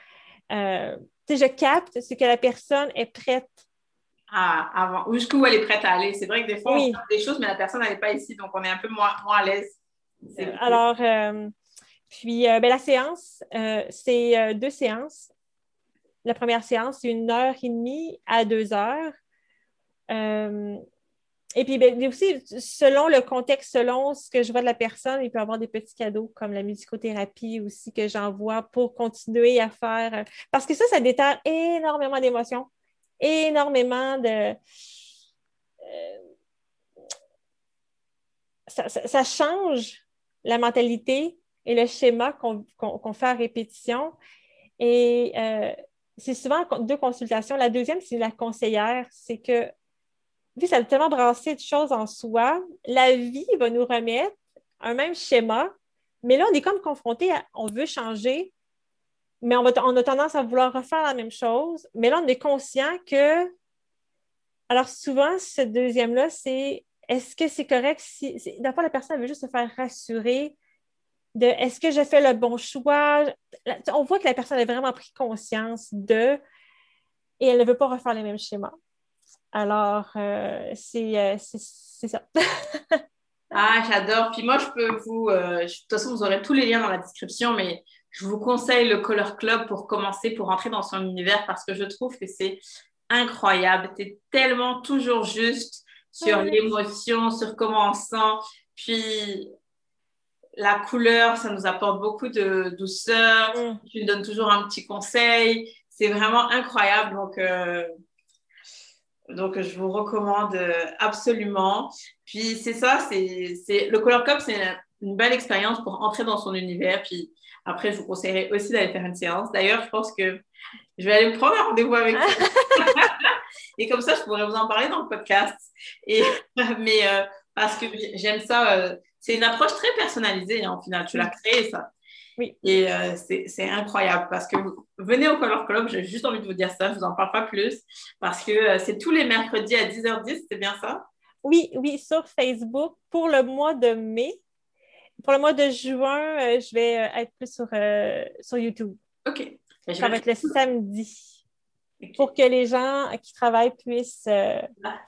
B: euh, je capte ce que la personne est prête
A: à avant, jusqu'où elle est prête à aller. C'est vrai que des fois, on fait des choses, mais la personne n'est pas ici, donc on est un peu moins, moins à l'aise.
B: Alors, euh, puis euh, ben, la séance, c'est deux séances. La première séance, c'est une heure et demie à deux heures. Et puis, ben, aussi, selon le contexte, selon ce que je vois de la personne, il peut y avoir des petits cadeaux comme la musicothérapie aussi que j'envoie pour continuer à faire. Euh, parce que ça, ça déterre énormément d'émotions, énormément de. Euh, ça, change la mentalité et le schéma qu'on fait à répétition. Et euh, c'est souvent deux consultations. La deuxième, c'est la conseillère. C'est que vu ça a tellement brassé de choses en soi, la vie va nous remettre un même schéma, mais là, on est comme confronté à on veut changer, mais on, on a tendance à vouloir refaire la même chose. Mais là, on est conscient que. Alors, souvent, ce deuxième-là, c'est est-ce que c'est correct si. D'abord, la personne veut juste se faire rassurer de est-ce que je fais le bon choix? On voit que la personne a vraiment pris conscience de et elle ne veut pas refaire les mêmes schémas. Alors, euh, euh, c'est ça.
A: ah, j'adore. Puis moi, je peux vous. Euh, de toute façon, vous aurez tous les liens dans la description, mais je vous conseille le Color Club pour commencer, pour entrer dans son univers, parce que je trouve que c'est incroyable. Tu es tellement toujours juste sur l'émotion, sur comment on sent. Puis la couleur, ça nous apporte beaucoup de douceur. Mm. Tu nous donnes toujours un petit conseil. C'est vraiment incroyable. Donc, donc, je vous recommande euh, absolument. Puis, c'est ça, c'est le Color Cup, c'est une belle expérience pour entrer dans son univers. Puis, après, je vous conseillerais aussi d'aller faire une séance. D'ailleurs, je pense que je vais aller me prendre un rendez-vous avec vous. Et comme ça, je pourrais vous en parler dans le podcast. Et, mais euh, parce que j'aime ça, euh, c'est une approche très personnalisée, en hein, final. Tu l'as créé, ça.
B: Oui.
A: Et euh, c'est incroyable parce que venez au Color Club, j'ai juste envie de vous dire ça, je ne vous en parle pas plus parce que euh, c'est tous les mercredis à 10h10, c'est bien ça?
B: Oui, oui, sur Facebook pour le mois de mai. Pour le mois de juin, euh, je vais être plus sur, sur YouTube.
A: OK.
B: Ben, ça va être le samedi pour que les gens qui travaillent puissent. Ah.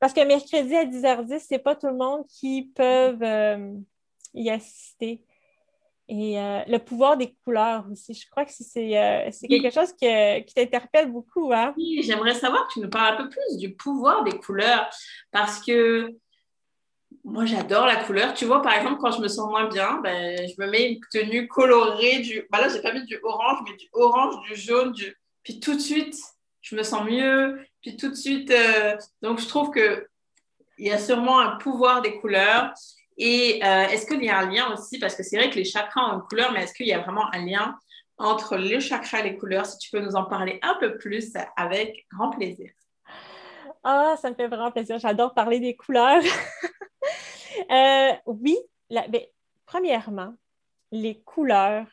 B: Parce que mercredi à 10h10, ce n'est pas tout le monde qui peut y assister. Et euh, le pouvoir des couleurs aussi. Je crois que c'est euh, quelque chose qui t'interpelle beaucoup. Hein?
A: Oui, j'aimerais savoir que tu nous parles un peu plus du pouvoir des couleurs parce que moi, j'adore la couleur. Tu vois, par exemple, quand je me sens moins bien, ben, je me mets une tenue colorée. Du... Ben là, j'ai pas mis du orange, mais du orange, du jaune. Du... Puis tout de suite, je me sens mieux. Puis tout de suite, euh, donc je trouve qu'il y a sûrement un pouvoir des couleurs. Et euh, est-ce qu'il y a un lien aussi? Parce que c'est vrai que les chakras ont une couleur, mais est-ce qu'il y a vraiment un lien entre les chakras et les couleurs? Si tu peux nous en parler un peu plus, avec grand plaisir.
B: Ah, ça me fait vraiment plaisir. J'adore parler des couleurs. Euh, oui, ben, premièrement, les couleurs.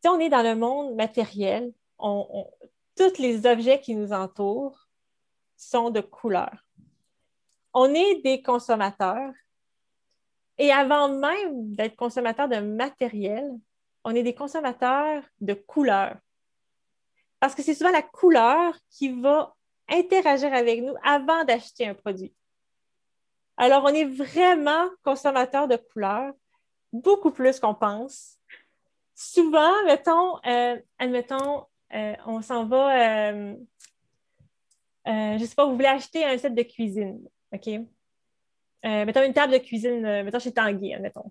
B: Si on est dans le monde matériel, tous les objets qui nous entourent sont de couleurs. On est des consommateurs et avant même d'être consommateurs de matériel, on est des consommateurs de couleurs. Parce que c'est souvent la couleur qui va interagir avec nous avant d'acheter un produit. Alors, on est vraiment consommateur de couleurs, beaucoup plus qu'on pense. Souvent, mettons, euh, admettons, euh, on s'en va, euh, je ne sais pas, vous voulez acheter un set de cuisine, OK? mettons une table de cuisine, mettons chez Tanguy, admettons.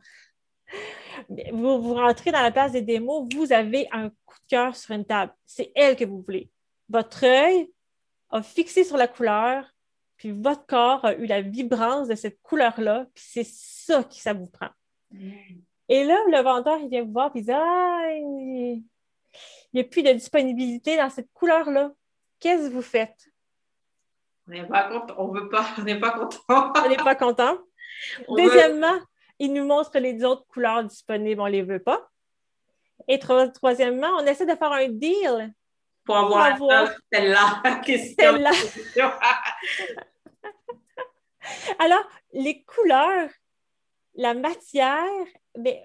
B: Vous, vous rentrez dans la place des démos, vous avez un coup de cœur sur une table. C'est elle que vous voulez. Votre œil a fixé sur la couleur, puis votre corps a eu la vibrance de cette couleur-là, puis c'est ça qui ça vous prend. Mm. Et là, le vendeur, il vient vous voir, puis il dit Ah, il n'y a plus de disponibilité dans cette couleur-là. Qu'est-ce que vous faites?
A: On n'est pas content. On veut pas. On n'est pas content.
B: on n'est pas content. Deuxièmement, il nous montre les autres couleurs disponibles, on ne les veut pas. Et troisièmement, on essaie de faire un deal
A: pour avoir, celle-là. Celle-là.
B: Alors, les couleurs, la matière, mais ben,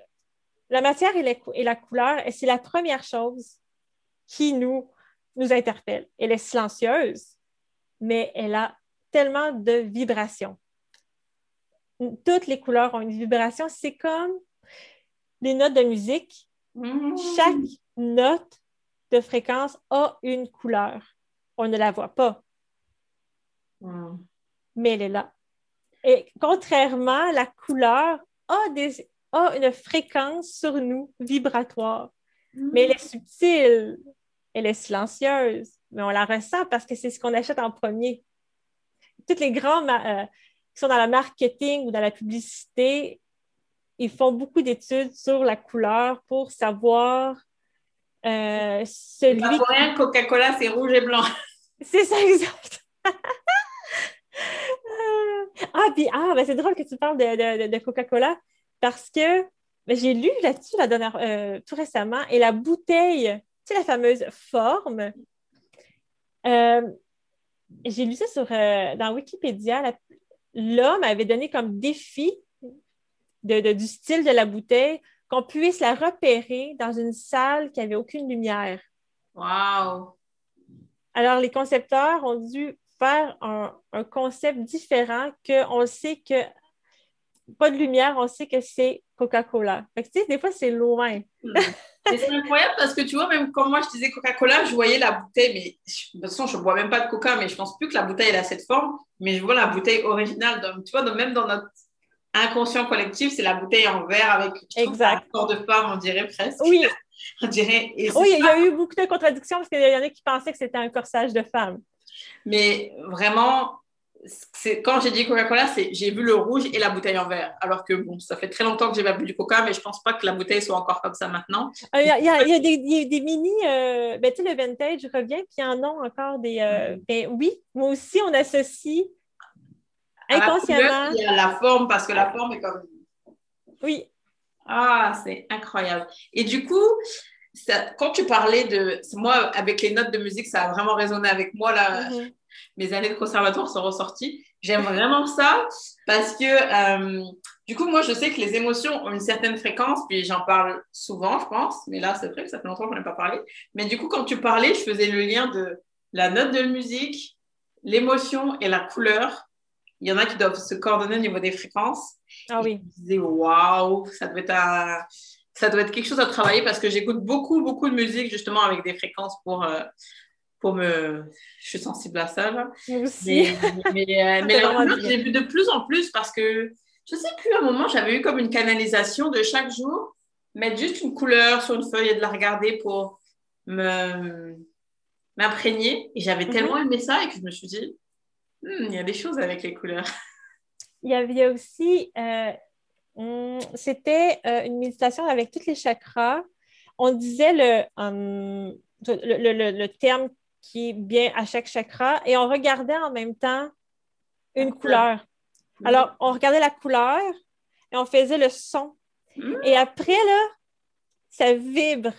B: la matière et, et la couleur, c'est la première chose qui nous, nous interpelle. Elle est silencieuse, mais elle a tellement de vibrations. Toutes les couleurs ont une vibration. C'est comme les notes de musique. Mmh. Chaque note de fréquence a une couleur. On ne la voit pas. Mais elle est là. Et contrairement, la couleur a, des, a une fréquence sur nous vibratoire. Hmm. Mais elle est subtile, elle est silencieuse, mais on la ressent parce que c'est ce qu'on achète en premier. Toutes les grands euh, qui sont dans le marketing ou dans la publicité, ils font beaucoup d'études sur la couleur pour savoir euh, celui
A: pour rien, Coca-Cola, c'est rouge et blanc.
B: C'est ça, exact. ah, puis, ah, ben, c'est drôle que tu parles de, Coca-Cola parce que ben, j'ai lu là-dessus la dernière, euh, tout récemment et la bouteille, sais, la fameuse forme. Euh, j'ai lu ça sur, dans Wikipédia. L'homme avait donné comme défi du style de la bouteille qu'on puisse la repérer dans une salle qui n'avait aucune lumière.
A: Wow!
B: Alors, les concepteurs ont dû faire un, concept différent qu'on sait que pas de lumière, on sait que c'est Coca-Cola. tu sais, des fois, c'est loin.
A: Hmm. C'est incroyable parce que tu vois, même quand moi je disais Coca-Cola, je voyais la bouteille, mais de toute façon, je ne bois même pas de Coca, mais je pense plus que la bouteille elle a cette forme, mais je vois la bouteille originale. Donc, tu vois, même dans notre inconscient collectif, c'est la bouteille en verre avec
B: exact.
A: un corps de femme, on dirait presque.
B: Oui.
A: on dirait.
B: oui, il y a eu beaucoup de contradictions parce qu'il y en a qui pensaient que c'était un corsage de femme.
A: Mais vraiment, quand j'ai dit Coca-Cola, j'ai vu le rouge et la bouteille en verre. Alors que bon, ça fait très longtemps que j'ai pas bu du Coca, mais je pense pas que la bouteille soit encore comme ça maintenant.
B: Euh, il y, a, des, mini, euh, ben, tu sais, le vintage revient, puis il y en a encore des. Euh, ben, oui, moi aussi, on associe inconsciemment.
A: Il y a la forme parce que la forme est comme.
B: Oui.
A: Ah, c'est incroyable. Et du coup, quand tu parlais de. Moi, avec les notes de musique, ça a vraiment résonné avec moi. Là, mm-hmm. Mes années de conservatoire sont ressorties. J'aime vraiment ça parce que, euh, du coup, moi, je sais que les émotions ont une certaine fréquence, puis j'en parle souvent, je pense. Mais là, c'est vrai que ça fait longtemps qu'on n'a pas parlé. Mais du coup, quand tu parlais, je faisais le lien de la note de musique, l'émotion et la couleur il y en a qui doivent se coordonner au niveau des fréquences.
B: Ah oui.
A: Je me disais, waouh, ça doit être ça doit être quelque chose à travailler parce que j'écoute beaucoup, beaucoup de musique justement avec des fréquences pour, euh, pour me. Je suis sensible à ça. Là.
B: Moi aussi.
A: Mais, mais, euh, j'ai vu de plus en plus parce que je sais plus, à un moment, j'avais eu comme une canalisation de chaque jour, mettre juste une couleur sur une feuille et de la regarder pour me m'imprégner. Et j'avais mhm. tellement aimé ça et que je me suis dit, hmm, il y a des choses avec les couleurs.
B: Il y avait aussi, euh, c'était euh, une méditation avec tous les chakras. On disait le, hum, le, le, terme qui est bien à chaque chakra et on regardait en même temps une couleur. Alors, on regardait la couleur et on faisait le son. Mhm. Et après, là, ça vibre.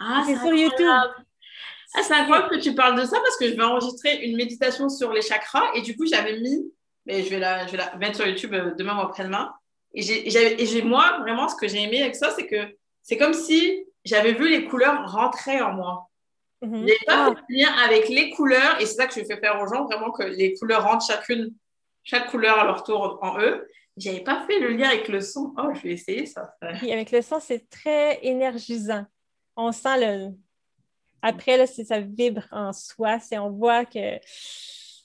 A: Ah, c'est sur YouTube. Ah, c'est incroyable que tu parles de ça parce que je vais enregistrer une méditation sur les chakras et du coup, j'avais mis, mais je vais la, je vais la mettre sur YouTube euh, demain ou après-demain. Et j'ai, moi, vraiment, ce que j'ai aimé avec ça, c'est que c'est comme si j'avais vu les couleurs rentrer en moi. Mm pas ah. lien avec les couleurs et c'est ça que je fais faire aux gens, vraiment que les couleurs rentrent chacune, chaque couleur à leur tour en eux. J'avais pas fait le lien avec le son. Oh, je vais essayer ça.
B: Oui, avec le son, c'est très énergisant. On sent le, après, là, ça vibre en soi, c'est on voit que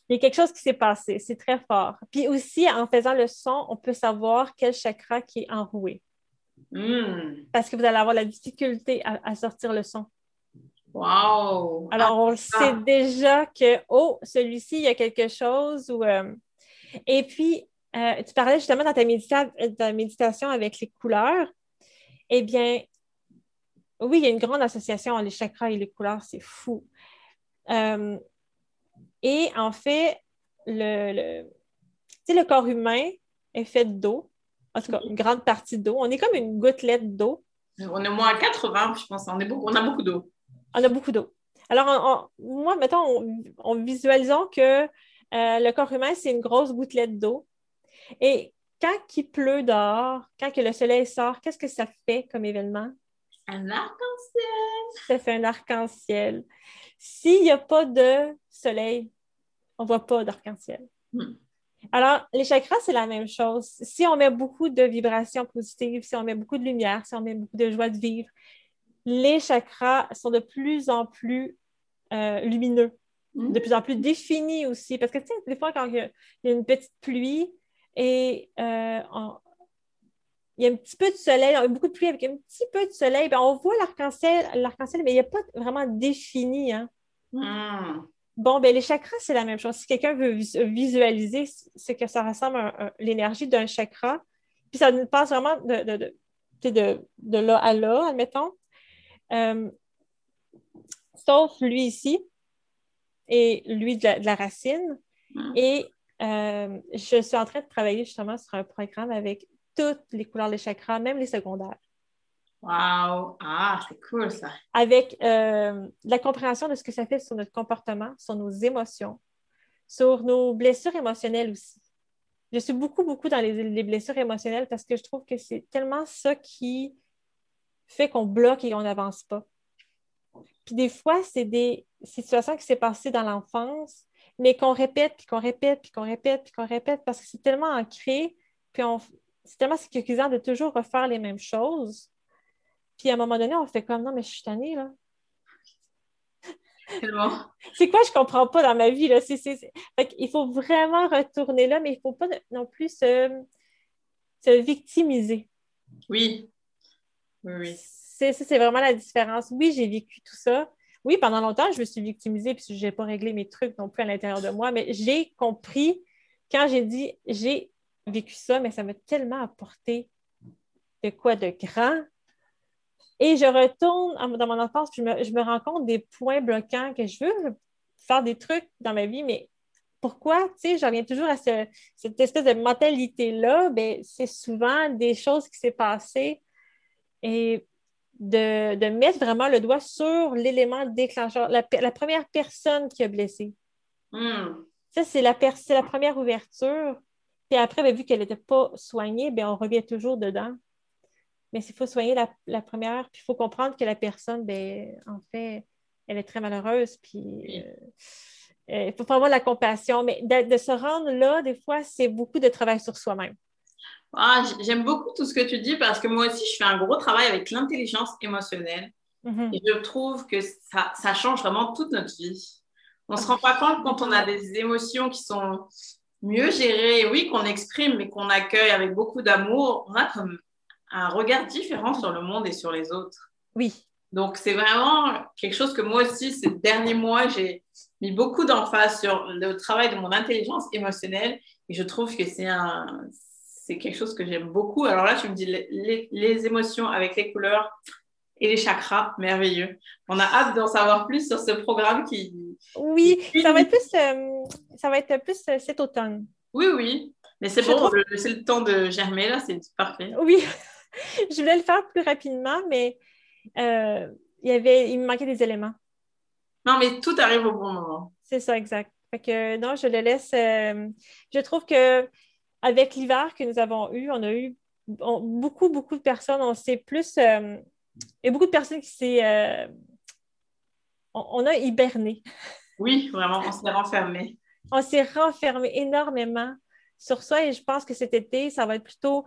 B: il y a quelque chose qui s'est passé. C'est très fort. Puis aussi, en faisant le son, on peut savoir quel chakra qui est enroué. Hmm. Parce que vous allez avoir la difficulté à, sortir le son.
A: Wow!
B: Alors, on sait déjà que, oh, celui-ci, il y a quelque chose. Ou, euh, Et puis, euh, tu parlais justement dans ta, ta méditation avec les couleurs. Eh bien, oui, il y a une grande association entre les chakras et les couleurs, c'est fou. Euh, et en fait, le, le corps humain est fait d'eau, en tout cas, une grande partie d'eau. On est comme une gouttelette d'eau.
A: On est moins à 80, je pense. On, est beaucoup, on a beaucoup d'eau.
B: On a beaucoup d'eau. Alors, moi, mettons, en visualisant que euh, le corps humain, c'est une grosse gouttelette d'eau. Et quand il pleut dehors, quand que le soleil sort, qu'est-ce que ça fait comme événement?
A: Un arc-en-ciel.
B: Ça fait un arc-en-ciel. S'il n'y a pas de soleil, on ne voit pas d'arc-en-ciel. Hmm. Alors, les chakras, c'est la même chose. Si on met beaucoup de vibrations positives, si on met beaucoup de lumière, si on met beaucoup de joie de vivre, les chakras sont de plus en plus euh, lumineux, hmm. de plus en plus définis aussi. Parce que, tu sais, des fois, quand il y a, une petite pluie et euh, il y a un petit peu de soleil, il y a beaucoup de pluie avec un petit peu de soleil, ben, on voit l'arc-en-ciel, l'arc-en-ciel, mais il n'y a pas vraiment défini. Hein. Hmm. Bon, ben, les chakras, c'est la même chose. Si quelqu'un veut visualiser ce que ça ressemble à, l'énergie d'un chakra, puis ça passe vraiment de, de, de, là à là, admettons. Euh, sauf lui ici et lui de la, racine. Hmm. Et euh, je suis en train de travailler justement sur un programme avec toutes les couleurs des chakras, même les secondaires.
A: Wow! Ah, c'est cool ça.
B: Avec euh, la compréhension de ce que ça fait sur notre comportement, sur nos émotions, sur nos blessures émotionnelles aussi. Je suis beaucoup, beaucoup dans les, blessures émotionnelles parce que je trouve que c'est tellement ça qui fait qu'on bloque et qu'on n'avance pas. Puis des fois, c'est des situations qui s'est passées dans l'enfance, mais qu'on répète, puis qu'on répète, puis qu'on répète, puis qu'on répète parce que c'est tellement ancré, puis on, c'est tellement sécurisant de toujours refaire les mêmes choses. Puis à un moment donné, on fait comme non, mais je suis tannée, là. c'est quoi je comprends pas dans ma vie, là? il faut vraiment retourner là, mais il ne faut pas non plus se, victimiser.
A: Oui. Oui.
B: C'est, vraiment la différence. Oui, j'ai vécu tout ça. Oui, pendant longtemps, je me suis victimisée puis je n'ai pas réglé mes trucs non plus à l'intérieur de moi, mais j'ai compris quand j'ai dit j'ai vécu ça, mais ça m'a tellement apporté de quoi de grand. Et je retourne dans mon enfance, puis je me, rends compte des points bloquants que je veux faire des trucs dans ma vie, mais pourquoi, tu sais, je reviens toujours à cette espèce de mentalité-là, ben, c'est souvent des choses qui s'est passées et de, mettre vraiment le doigt sur l'élément déclencheur, la, première personne qui a blessé. Hmm. Ça, c'est la, la première ouverture. Puis après, ben, vu qu'elle n'était pas soignée, ben, on revient toujours dedans. Mais il faut soigner la, première, puis il faut comprendre que la personne, ben, en fait, elle est très malheureuse, puis euh, euh, il faut avoir la compassion. Mais de, se rendre là, des fois, c'est beaucoup de travail sur soi-même.
A: Ah, J'aime beaucoup tout ce que tu dis parce que moi aussi, je fais un gros travail avec l'intelligence émotionnelle. Mm-hmm. Et je trouve que ça, ça change vraiment toute notre vie. On ne se rend pas compte quand on a des émotions qui sont mieux gérer, oui, qu'on exprime, mais qu'on accueille avec beaucoup d'amour, on a comme un regard différent sur le monde et sur les autres.
B: Oui.
A: Donc, c'est vraiment quelque chose que moi aussi, ces derniers mois, j'ai mis beaucoup d'emphase sur le travail de mon intelligence émotionnelle et je trouve que c'est un, c'est quelque chose que j'aime beaucoup. Alors là, tu me dis les, les, émotions avec les couleurs et les chakras, merveilleux. On a hâte d'en savoir plus sur ce programme qui.
B: Oui, ça va être plus, euh, ça va être plus euh, cet automne.
A: Oui, oui. Mais c'est bon, c'est le temps de germer là, c'est parfait.
B: Oui, je voulais le faire plus rapidement, mais euh, il, y avait, il me manquait des éléments.
A: Non, mais tout arrive au bon moment.
B: C'est ça, exact. Fait que non, je le laisse. je trouve que avec l'hiver que nous avons eu, on a eu beaucoup, beaucoup de personnes. On s'est plus. Euh, il y a beaucoup de personnes qui s'est. Euh, on, a hiberné.
A: Oui, vraiment, on s'est renfermé.
B: on s'est renfermé énormément sur soi et je pense que cet été, ça va être plutôt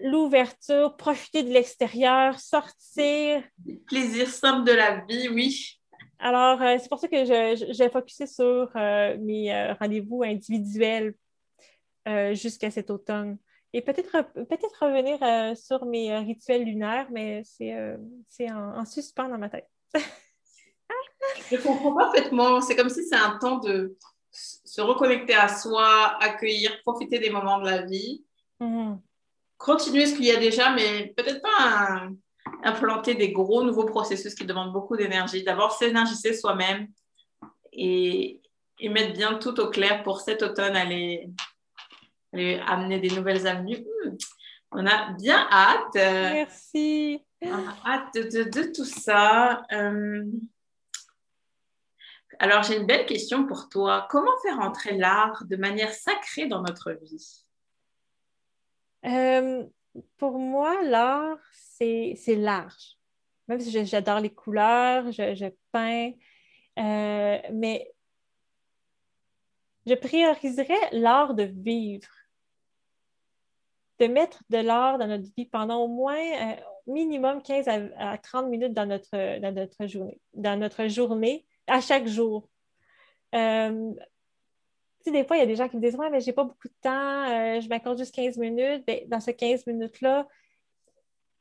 B: l'ouverture, profiter de l'extérieur, sortir.
A: Plaisir simple de la vie, oui.
B: Alors, euh, c'est pour ça que j'ai focusé sur mes rendez-vous individuels euh, jusqu'à cet automne. Et peut-être peut revenir euh, sur mes euh, rituels lunaires, mais c'est en, suspens dans ma tête.
A: Je comprends parfaitement. C'est comme si c'est un temps de se reconnecter à soi, accueillir, profiter des moments de la vie. Mm-hmm. Continuer ce qu'il y a déjà, mais peut-être pas implanter des gros nouveaux processus qui demandent beaucoup d'énergie. D'abord, s'énergiser soi-même et, et, mettre bien tout au clair pour cet automne, aller amener des nouvelles avenues. Hmm, on a bien hâte.
B: Merci.
A: On a hâte de, tout ça. Euh, alors, j'ai une belle question pour toi. Comment faire entrer l'art de manière sacrée dans notre vie?
B: Euh, pour moi, l'art, c'est large. Même si j'adore les couleurs, je, peins, euh, mais je prioriserais l'art de vivre de mettre de l'art dans notre vie pendant au moins euh, minimum 15 à, 30 minutes dans notre, dans notre journée, dans notre journée, à chaque jour. Euh, des fois, il y a des gens qui me disent Ouais, mais j'ai pas beaucoup de temps, euh, je m'accorde juste 15 minutes. Ben, dans ces 15 minutes-là,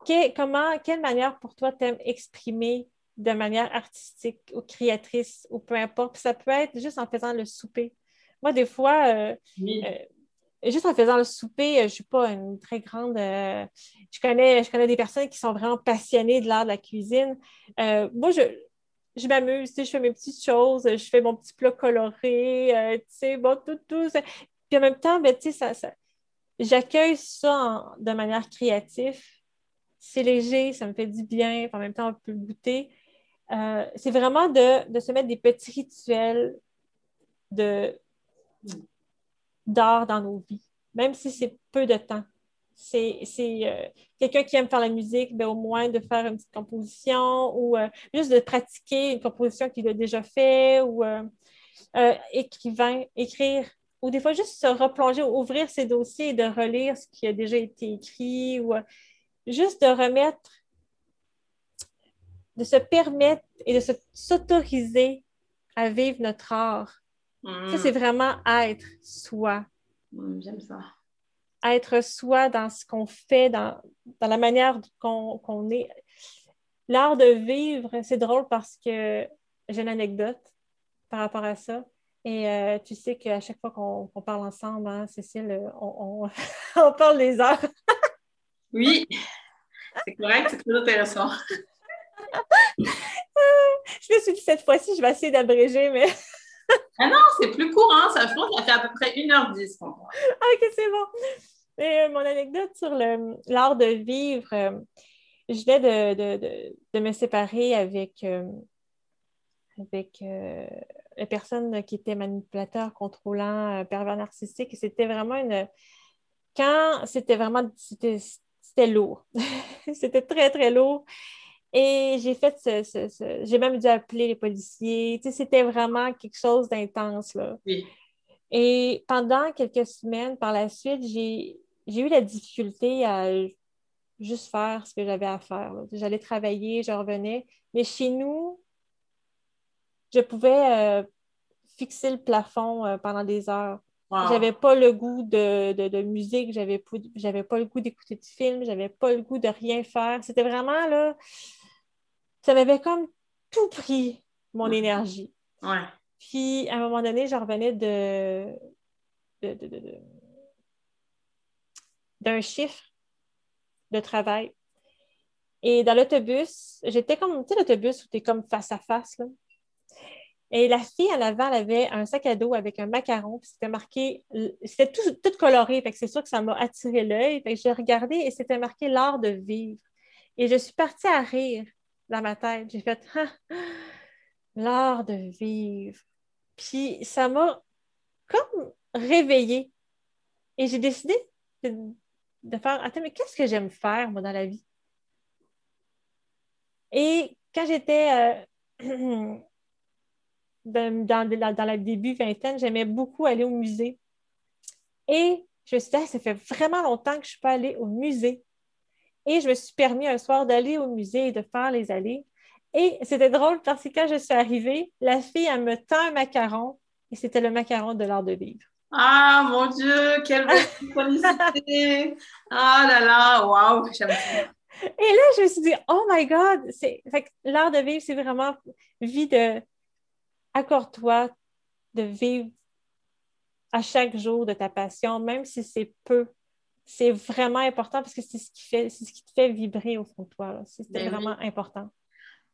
B: quelle manière pour toi t'aimes exprimer de manière artistique ou créatrice ou peu importe? ça peut être juste en faisant le souper. Moi, des fois, juste en faisant le souper, euh, je ne suis pas une très grande. Euh, je, connais, je connais des personnes qui sont vraiment passionnées de l'art de la cuisine. Euh, moi, je, je m'amuse, je fais mes petites choses, je fais mon petit plat coloré, tu sais, bon, tout, tout. Puis en même temps, ben, tu sais, ça, j'accueille ça de manière créative. C'est léger, ça me fait du bien, en même temps, on peut le goûter. c'est vraiment de, de, se mettre des petits rituels de d'art dans nos vies, même si c'est peu de temps. C'est euh, quelqu'un qui aime faire la musique, ben, au moins de faire une petite composition ou euh, juste de pratiquer une composition qu'il a déjà fait ou euh, écrivain, écrire ou des fois juste se replonger, ouvrir ses dossiers et de relire ce qui a déjà été écrit ou juste de remettre, de se permettre et de s'autoriser à vivre notre art ça, mm. c'est vraiment être soi.
A: J'aime ça.
B: Être soi dans ce qu'on fait, dans, la manière qu'on est. L'art de vivre, c'est drôle parce que j'ai une anecdote par rapport à ça. Et euh, tu sais qu'à chaque fois qu'on parle ensemble, hein, Cécile, on, on, parle des heures.
A: oui, c'est correct, c'est très intéressant.
B: je me suis dit cette fois-ci, je vais essayer d'abréger, mais
A: ah non, c'est plus court, hein? ça, je ça fait à peu près 1h10 pour moi.
B: ok, c'est bon. Et, euh, mon anecdote sur l'art de vivre, euh, je venais de, de, me séparer avec, euh, avec la personne qui était manipulateur, contrôlant, pervers narcissique. C'était vraiment une. Quand c'était vraiment. C'était lourd. c'était très, très lourd. Et j'ai fait ce, j'ai même dû appeler les policiers. Tu sais, c'était vraiment quelque chose d'intense. Là. Et pendant quelques semaines, par la suite, j'ai, eu la difficulté à juste faire ce que j'avais à faire. J'allais travailler, je revenais. Mais chez nous, je pouvais euh, fixer le plafond euh, pendant des heures. J'avais pas le goût de, de, de musique, j'avais pas, pas le goût d'écouter de film, j'avais pas le goût de rien faire. C'était vraiment là, ça m'avait comme tout pris mon énergie.
A: Ouais.
B: Puis à un moment donné, je revenais de, d'un chiffre de travail. Et dans l'autobus, j'étais comme, tu sais, l'autobus où tu es comme face à face. Là? Et la fille en avant, elle avait un sac à dos avec un macaron, puis c'était marqué, c'était tout, tout, coloré, c'est sûr que ça m'a attiré l'œil. Fait j'ai regardé et c'était marqué l'art de vivre. Et je suis partie à rire dans ma tête. J'ai fait ah, l'art de vivre. Puis ça m'a comme réveillée. Et j'ai décidé de, de, faire Attends, mais qu'est-ce que j'aime faire, moi, dans la vie? Et quand j'étais euh, dans, dans, la début vingtaine, j'aimais beaucoup aller au musée. Et je me suis dit, ça fait vraiment longtemps que je ne suis pas allée au musée. Et je me suis permis un soir d'aller au musée et de faire les allées. Et c'était drôle parce que quand je suis arrivée, la fille, elle me tend un macaron et c'était le macaron de l'art de vivre.
A: Ah mon Dieu, quelle synchronicité! Ah là là, waouh, j'aime ça.
B: Et là, je me suis dit, oh my God, l'art de vivre, c'est vraiment vie de accorde-toi de vivre à chaque jour de ta passion, même si c'est peu. C'est vraiment important parce que c'est ce qui fait, c'est ce qui te fait vibrer au fond de toi. C'est ben vraiment important.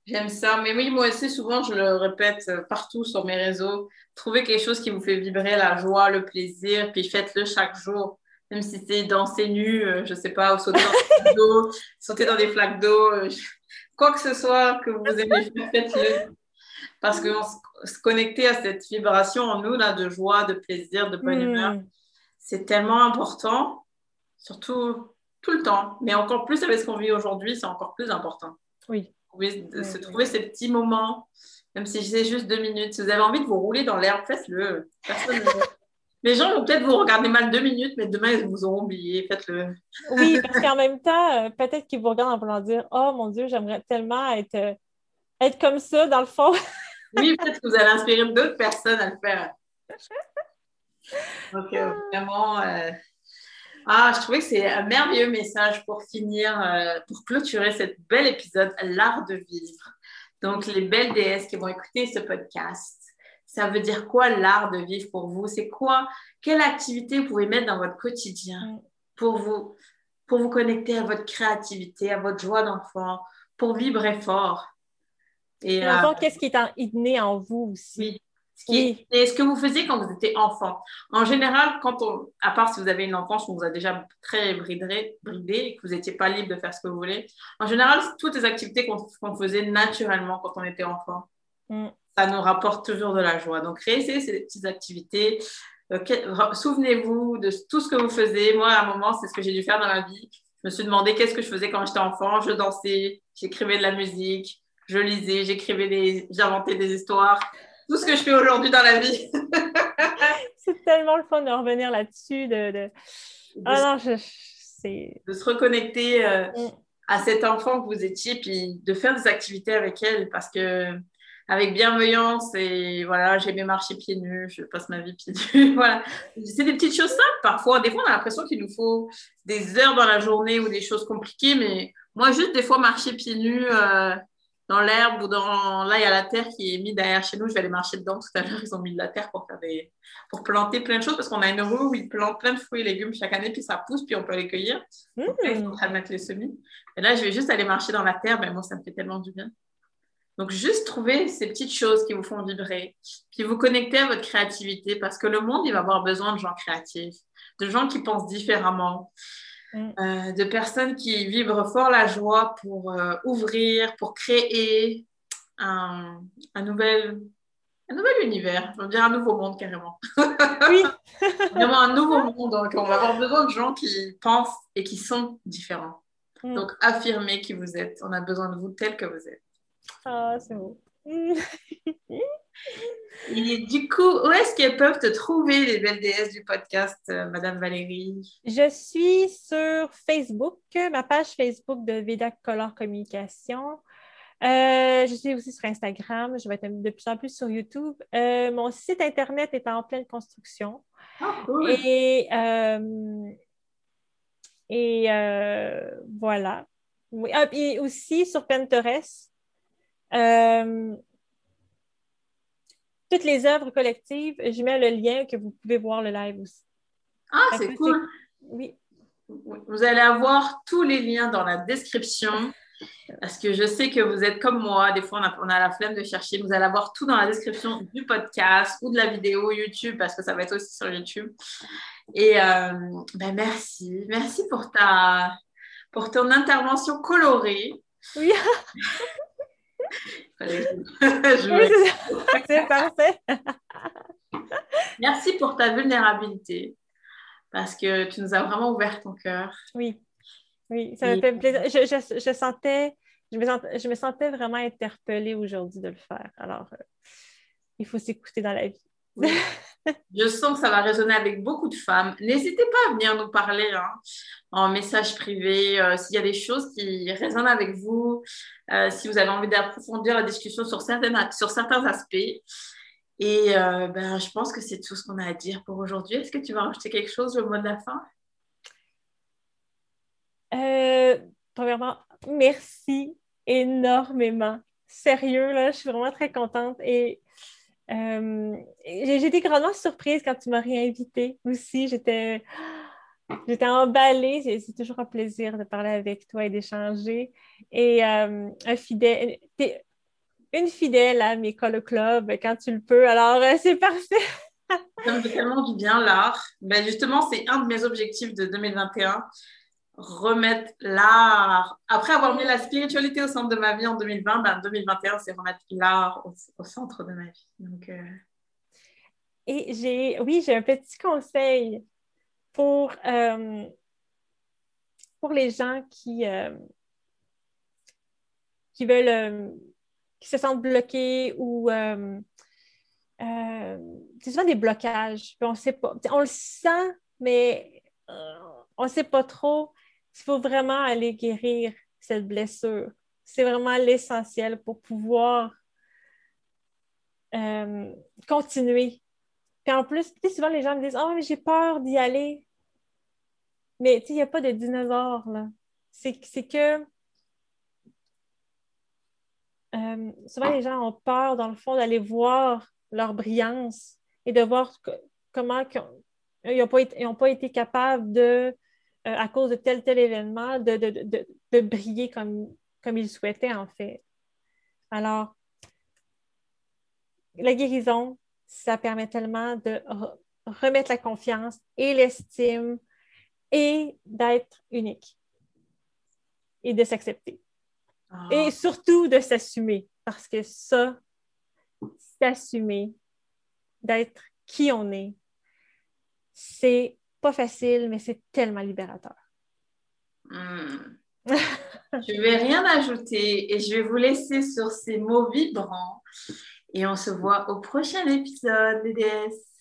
A: J'aime ça. Mais oui, moi aussi, souvent, je le répète euh, partout sur mes réseaux. Trouvez quelque chose qui vous fait vibrer la joie, le plaisir, puis faites-le chaque jour. Même si c'est danser nu, euh, je ne sais pas, ou sauter dans des flaques d'eau, sauter dans des flaques d'eau, euh, quoi que ce soit que vous aimez faites-le. Parce que se connecter à cette vibration en nous, là, de joie, de plaisir, de bonne humeur, hmm. c'est tellement important, surtout tout le temps. Mais encore plus avec ce qu'on vit aujourd'hui, c'est encore plus important.
B: Oui.
A: De se trouver ces petits moments, même si c'est juste deux minutes. Si vous avez envie de vous rouler dans l'herbe, faites-le. Les gens vont peut-être vous regarder mal deux minutes, mais demain, ils vous auront oublié. Faites-le.
B: oui, parce qu'en même temps, euh, peut-être qu'ils vous regardent en voulant dire Oh mon Dieu, j'aimerais tellement être, euh, être comme ça, dans le fond.
A: Oui, peut-être que vous allez inspirer d'autres personnes à le faire. Donc, euh, vraiment, euh, ah, je trouvais que c'est un merveilleux message pour finir, euh, pour clôturer cet bel épisode, l'art de vivre. Donc, les belles déesses qui vont écouter ce podcast, ça veut dire quoi l'art de vivre pour vous? C'est quoi? Quelle activité vous pouvez mettre dans votre quotidien pour vous, pour vous connecter à votre créativité, à votre joie d'enfant, pour vibrer fort?
B: Et, euh, qu'est-ce qui est né en vous aussi?
A: Oui. Et ce que vous faisiez quand vous étiez enfant? En général, quand on, à part si vous avez une enfance où on vous a déjà très bridé, bridé et que vous n'étiez pas libre de faire ce que vous voulez, en général, toutes les activités qu'on faisait naturellement quand on était enfant, mm. ça nous rapporte toujours de la joie. Donc, créez ces petites activités. Euh, souvenez-vous de tout ce que vous faisiez. Moi, à un moment, c'est ce que j'ai dû faire dans ma vie. Je me suis demandé qu'est-ce que je faisais quand j'étais enfant. Je dansais, j'écrivais de la musique, je lisais, j'écrivais des, j'inventais des histoires, tout ce que je fais aujourd'hui dans la vie.
B: c'est tellement le fun de revenir là-dessus, de, de... Ah non, c'est...
A: de se reconnecter euh, mm. à cet enfant que vous étiez, puis de faire des activités avec elle, parce que avec bienveillance et voilà, j'aimais marcher pieds nus, je passe ma vie pieds nus, voilà. C'est des petites choses simples parfois. Des fois, on a l'impression qu'il nous faut des heures dans la journée ou des choses compliquées, mais moi, juste des fois, marcher pieds nus, euh, dans l'herbe ou dans. Là, il y a la terre qui est mise derrière chez nous. Je vais aller marcher dedans tout à l'heure. Ils ont mis de la terre pour faire des. pour planter plein de choses parce qu'on a une rue où ils plantent plein de fruits et légumes chaque année, puis ça pousse, puis on peut les cueillir. Mmh. Donc là, il mettre les semis. Et là, je vais juste aller marcher dans la terre. Mais moi, ça me fait tellement du bien. Donc, juste trouver ces petites choses qui vous font vibrer, puis vous connecter à votre créativité parce que le monde, il va avoir besoin de gens créatifs, de gens qui pensent différemment. Mm. Euh, de personnes qui vibrent fort la joie pour euh, ouvrir, pour créer un, nouvel, un nouvel univers, on dire un nouveau monde carrément.
B: Oui.
A: Vraiment un nouveau monde. Donc, on va avoir besoin de gens qui pensent et qui sont différents. Mm. Donc, affirmez qui vous êtes. On a besoin de vous tel que vous êtes.
B: Ah, c'est beau.
A: Et du coup, où est-ce qu'elles peuvent te trouver, les belles déesses du podcast, euh, Madame Valérie?
B: Je suis sur Facebook, ma page Facebook de Veda Color Communication. Euh, je suis aussi sur Instagram. Je vais être de plus en plus sur YouTube. Euh, mon site Internet est en pleine construction.
A: Ah, cool.
B: Et, et voilà. Oui. Ah, puis aussi sur Pinterest, toutes les œuvres collectives, je mets le lien que vous pouvez voir le live aussi.
A: Ah, c'est cool.
B: Oui.
A: Vous allez avoir tous les liens dans la description. Parce que je sais que vous êtes comme moi, des fois on a, on a la flemme de chercher. Vous allez avoir tout dans la description du podcast ou de la vidéo YouTube parce que ça va être aussi sur YouTube. Et euh, ben merci, merci pour ta pour ton intervention colorée.
B: Oui, oui,
A: me-
B: c'est parfait.
A: Merci pour ta vulnérabilité parce que tu nous as vraiment ouvert ton cœur.
B: Oui, oui, ça me
A: Et-
B: fait plaisir. Je, je- je sentais, je me, sentais, je me sentais vraiment interpellée aujourd'hui de le faire. Alors, euh, il faut s'écouter dans la vie.
A: Je sens que ça va résonner avec beaucoup de femmes. N'hésitez pas à venir nous parler hein, en message privé euh, s'il y a des choses qui résonnent avec vous, euh, si vous avez envie d'approfondir la discussion sur, certaines, sur certains aspects. Et euh, ben, je pense que c'est tout ce qu'on a à dire pour aujourd'hui. Est-ce que tu vas rajouter quelque chose au mot de la fin?
B: Premièrement, merci énormément. Sérieux, là, je suis vraiment très contente et euh, été grandement surprise quand tu m'as réinvitée aussi. J'étais j'étais emballée. C'est toujours un plaisir de parler avec toi et d'échanger. Et euh, un fidèle, une fidèle à mes call club quand tu le peux. Alors, euh, c'est parfait.
A: Ça me fait tellement du bien, l'art. Ben, justement, c'est un de mes objectifs de 2021. Remettre l'art. Après avoir mis la spiritualité au centre de ma vie en 2020, ben, 2021, c'est remettre l'art au, centre de ma vie. Donc, euh,
B: Et j'ai, oui, j'ai un petit conseil pour, euh, pour les gens qui, euh, qui veulent, qui se sentent bloqués ou c'est souvent des blocages. On sait pas, on le sent, mais on ne sait pas trop. Il faut vraiment aller guérir cette blessure. C'est vraiment l'essentiel pour pouvoir euh, continuer puis en plus, souvent les gens me disent Oh, mais j'ai peur d'y aller. Mais tu sais, il n'y a pas de dinosaures, là. C'est que euh, souvent les gens ont peur, dans le fond, d'aller voir leur brillance et de voir comment ils n'ont pas, pas été capables de, euh, à cause de tel tel événement, de, de, de, de- briller comme, comme ils souhaitaient, en fait. Alors, la guérison, ça permet tellement de re- remettre la confiance et l'estime et d'être unique et de s'accepter.
A: ah,
B: Et surtout de s'assumer, parce que ça, s'assumer, d'être qui on est, c'est pas facile, mais c'est tellement libérateur.
A: hmm. je vais rien ajouter et je vais vous laisser sur ces mots vibrants. Et on se voit au prochain épisode, les déesses.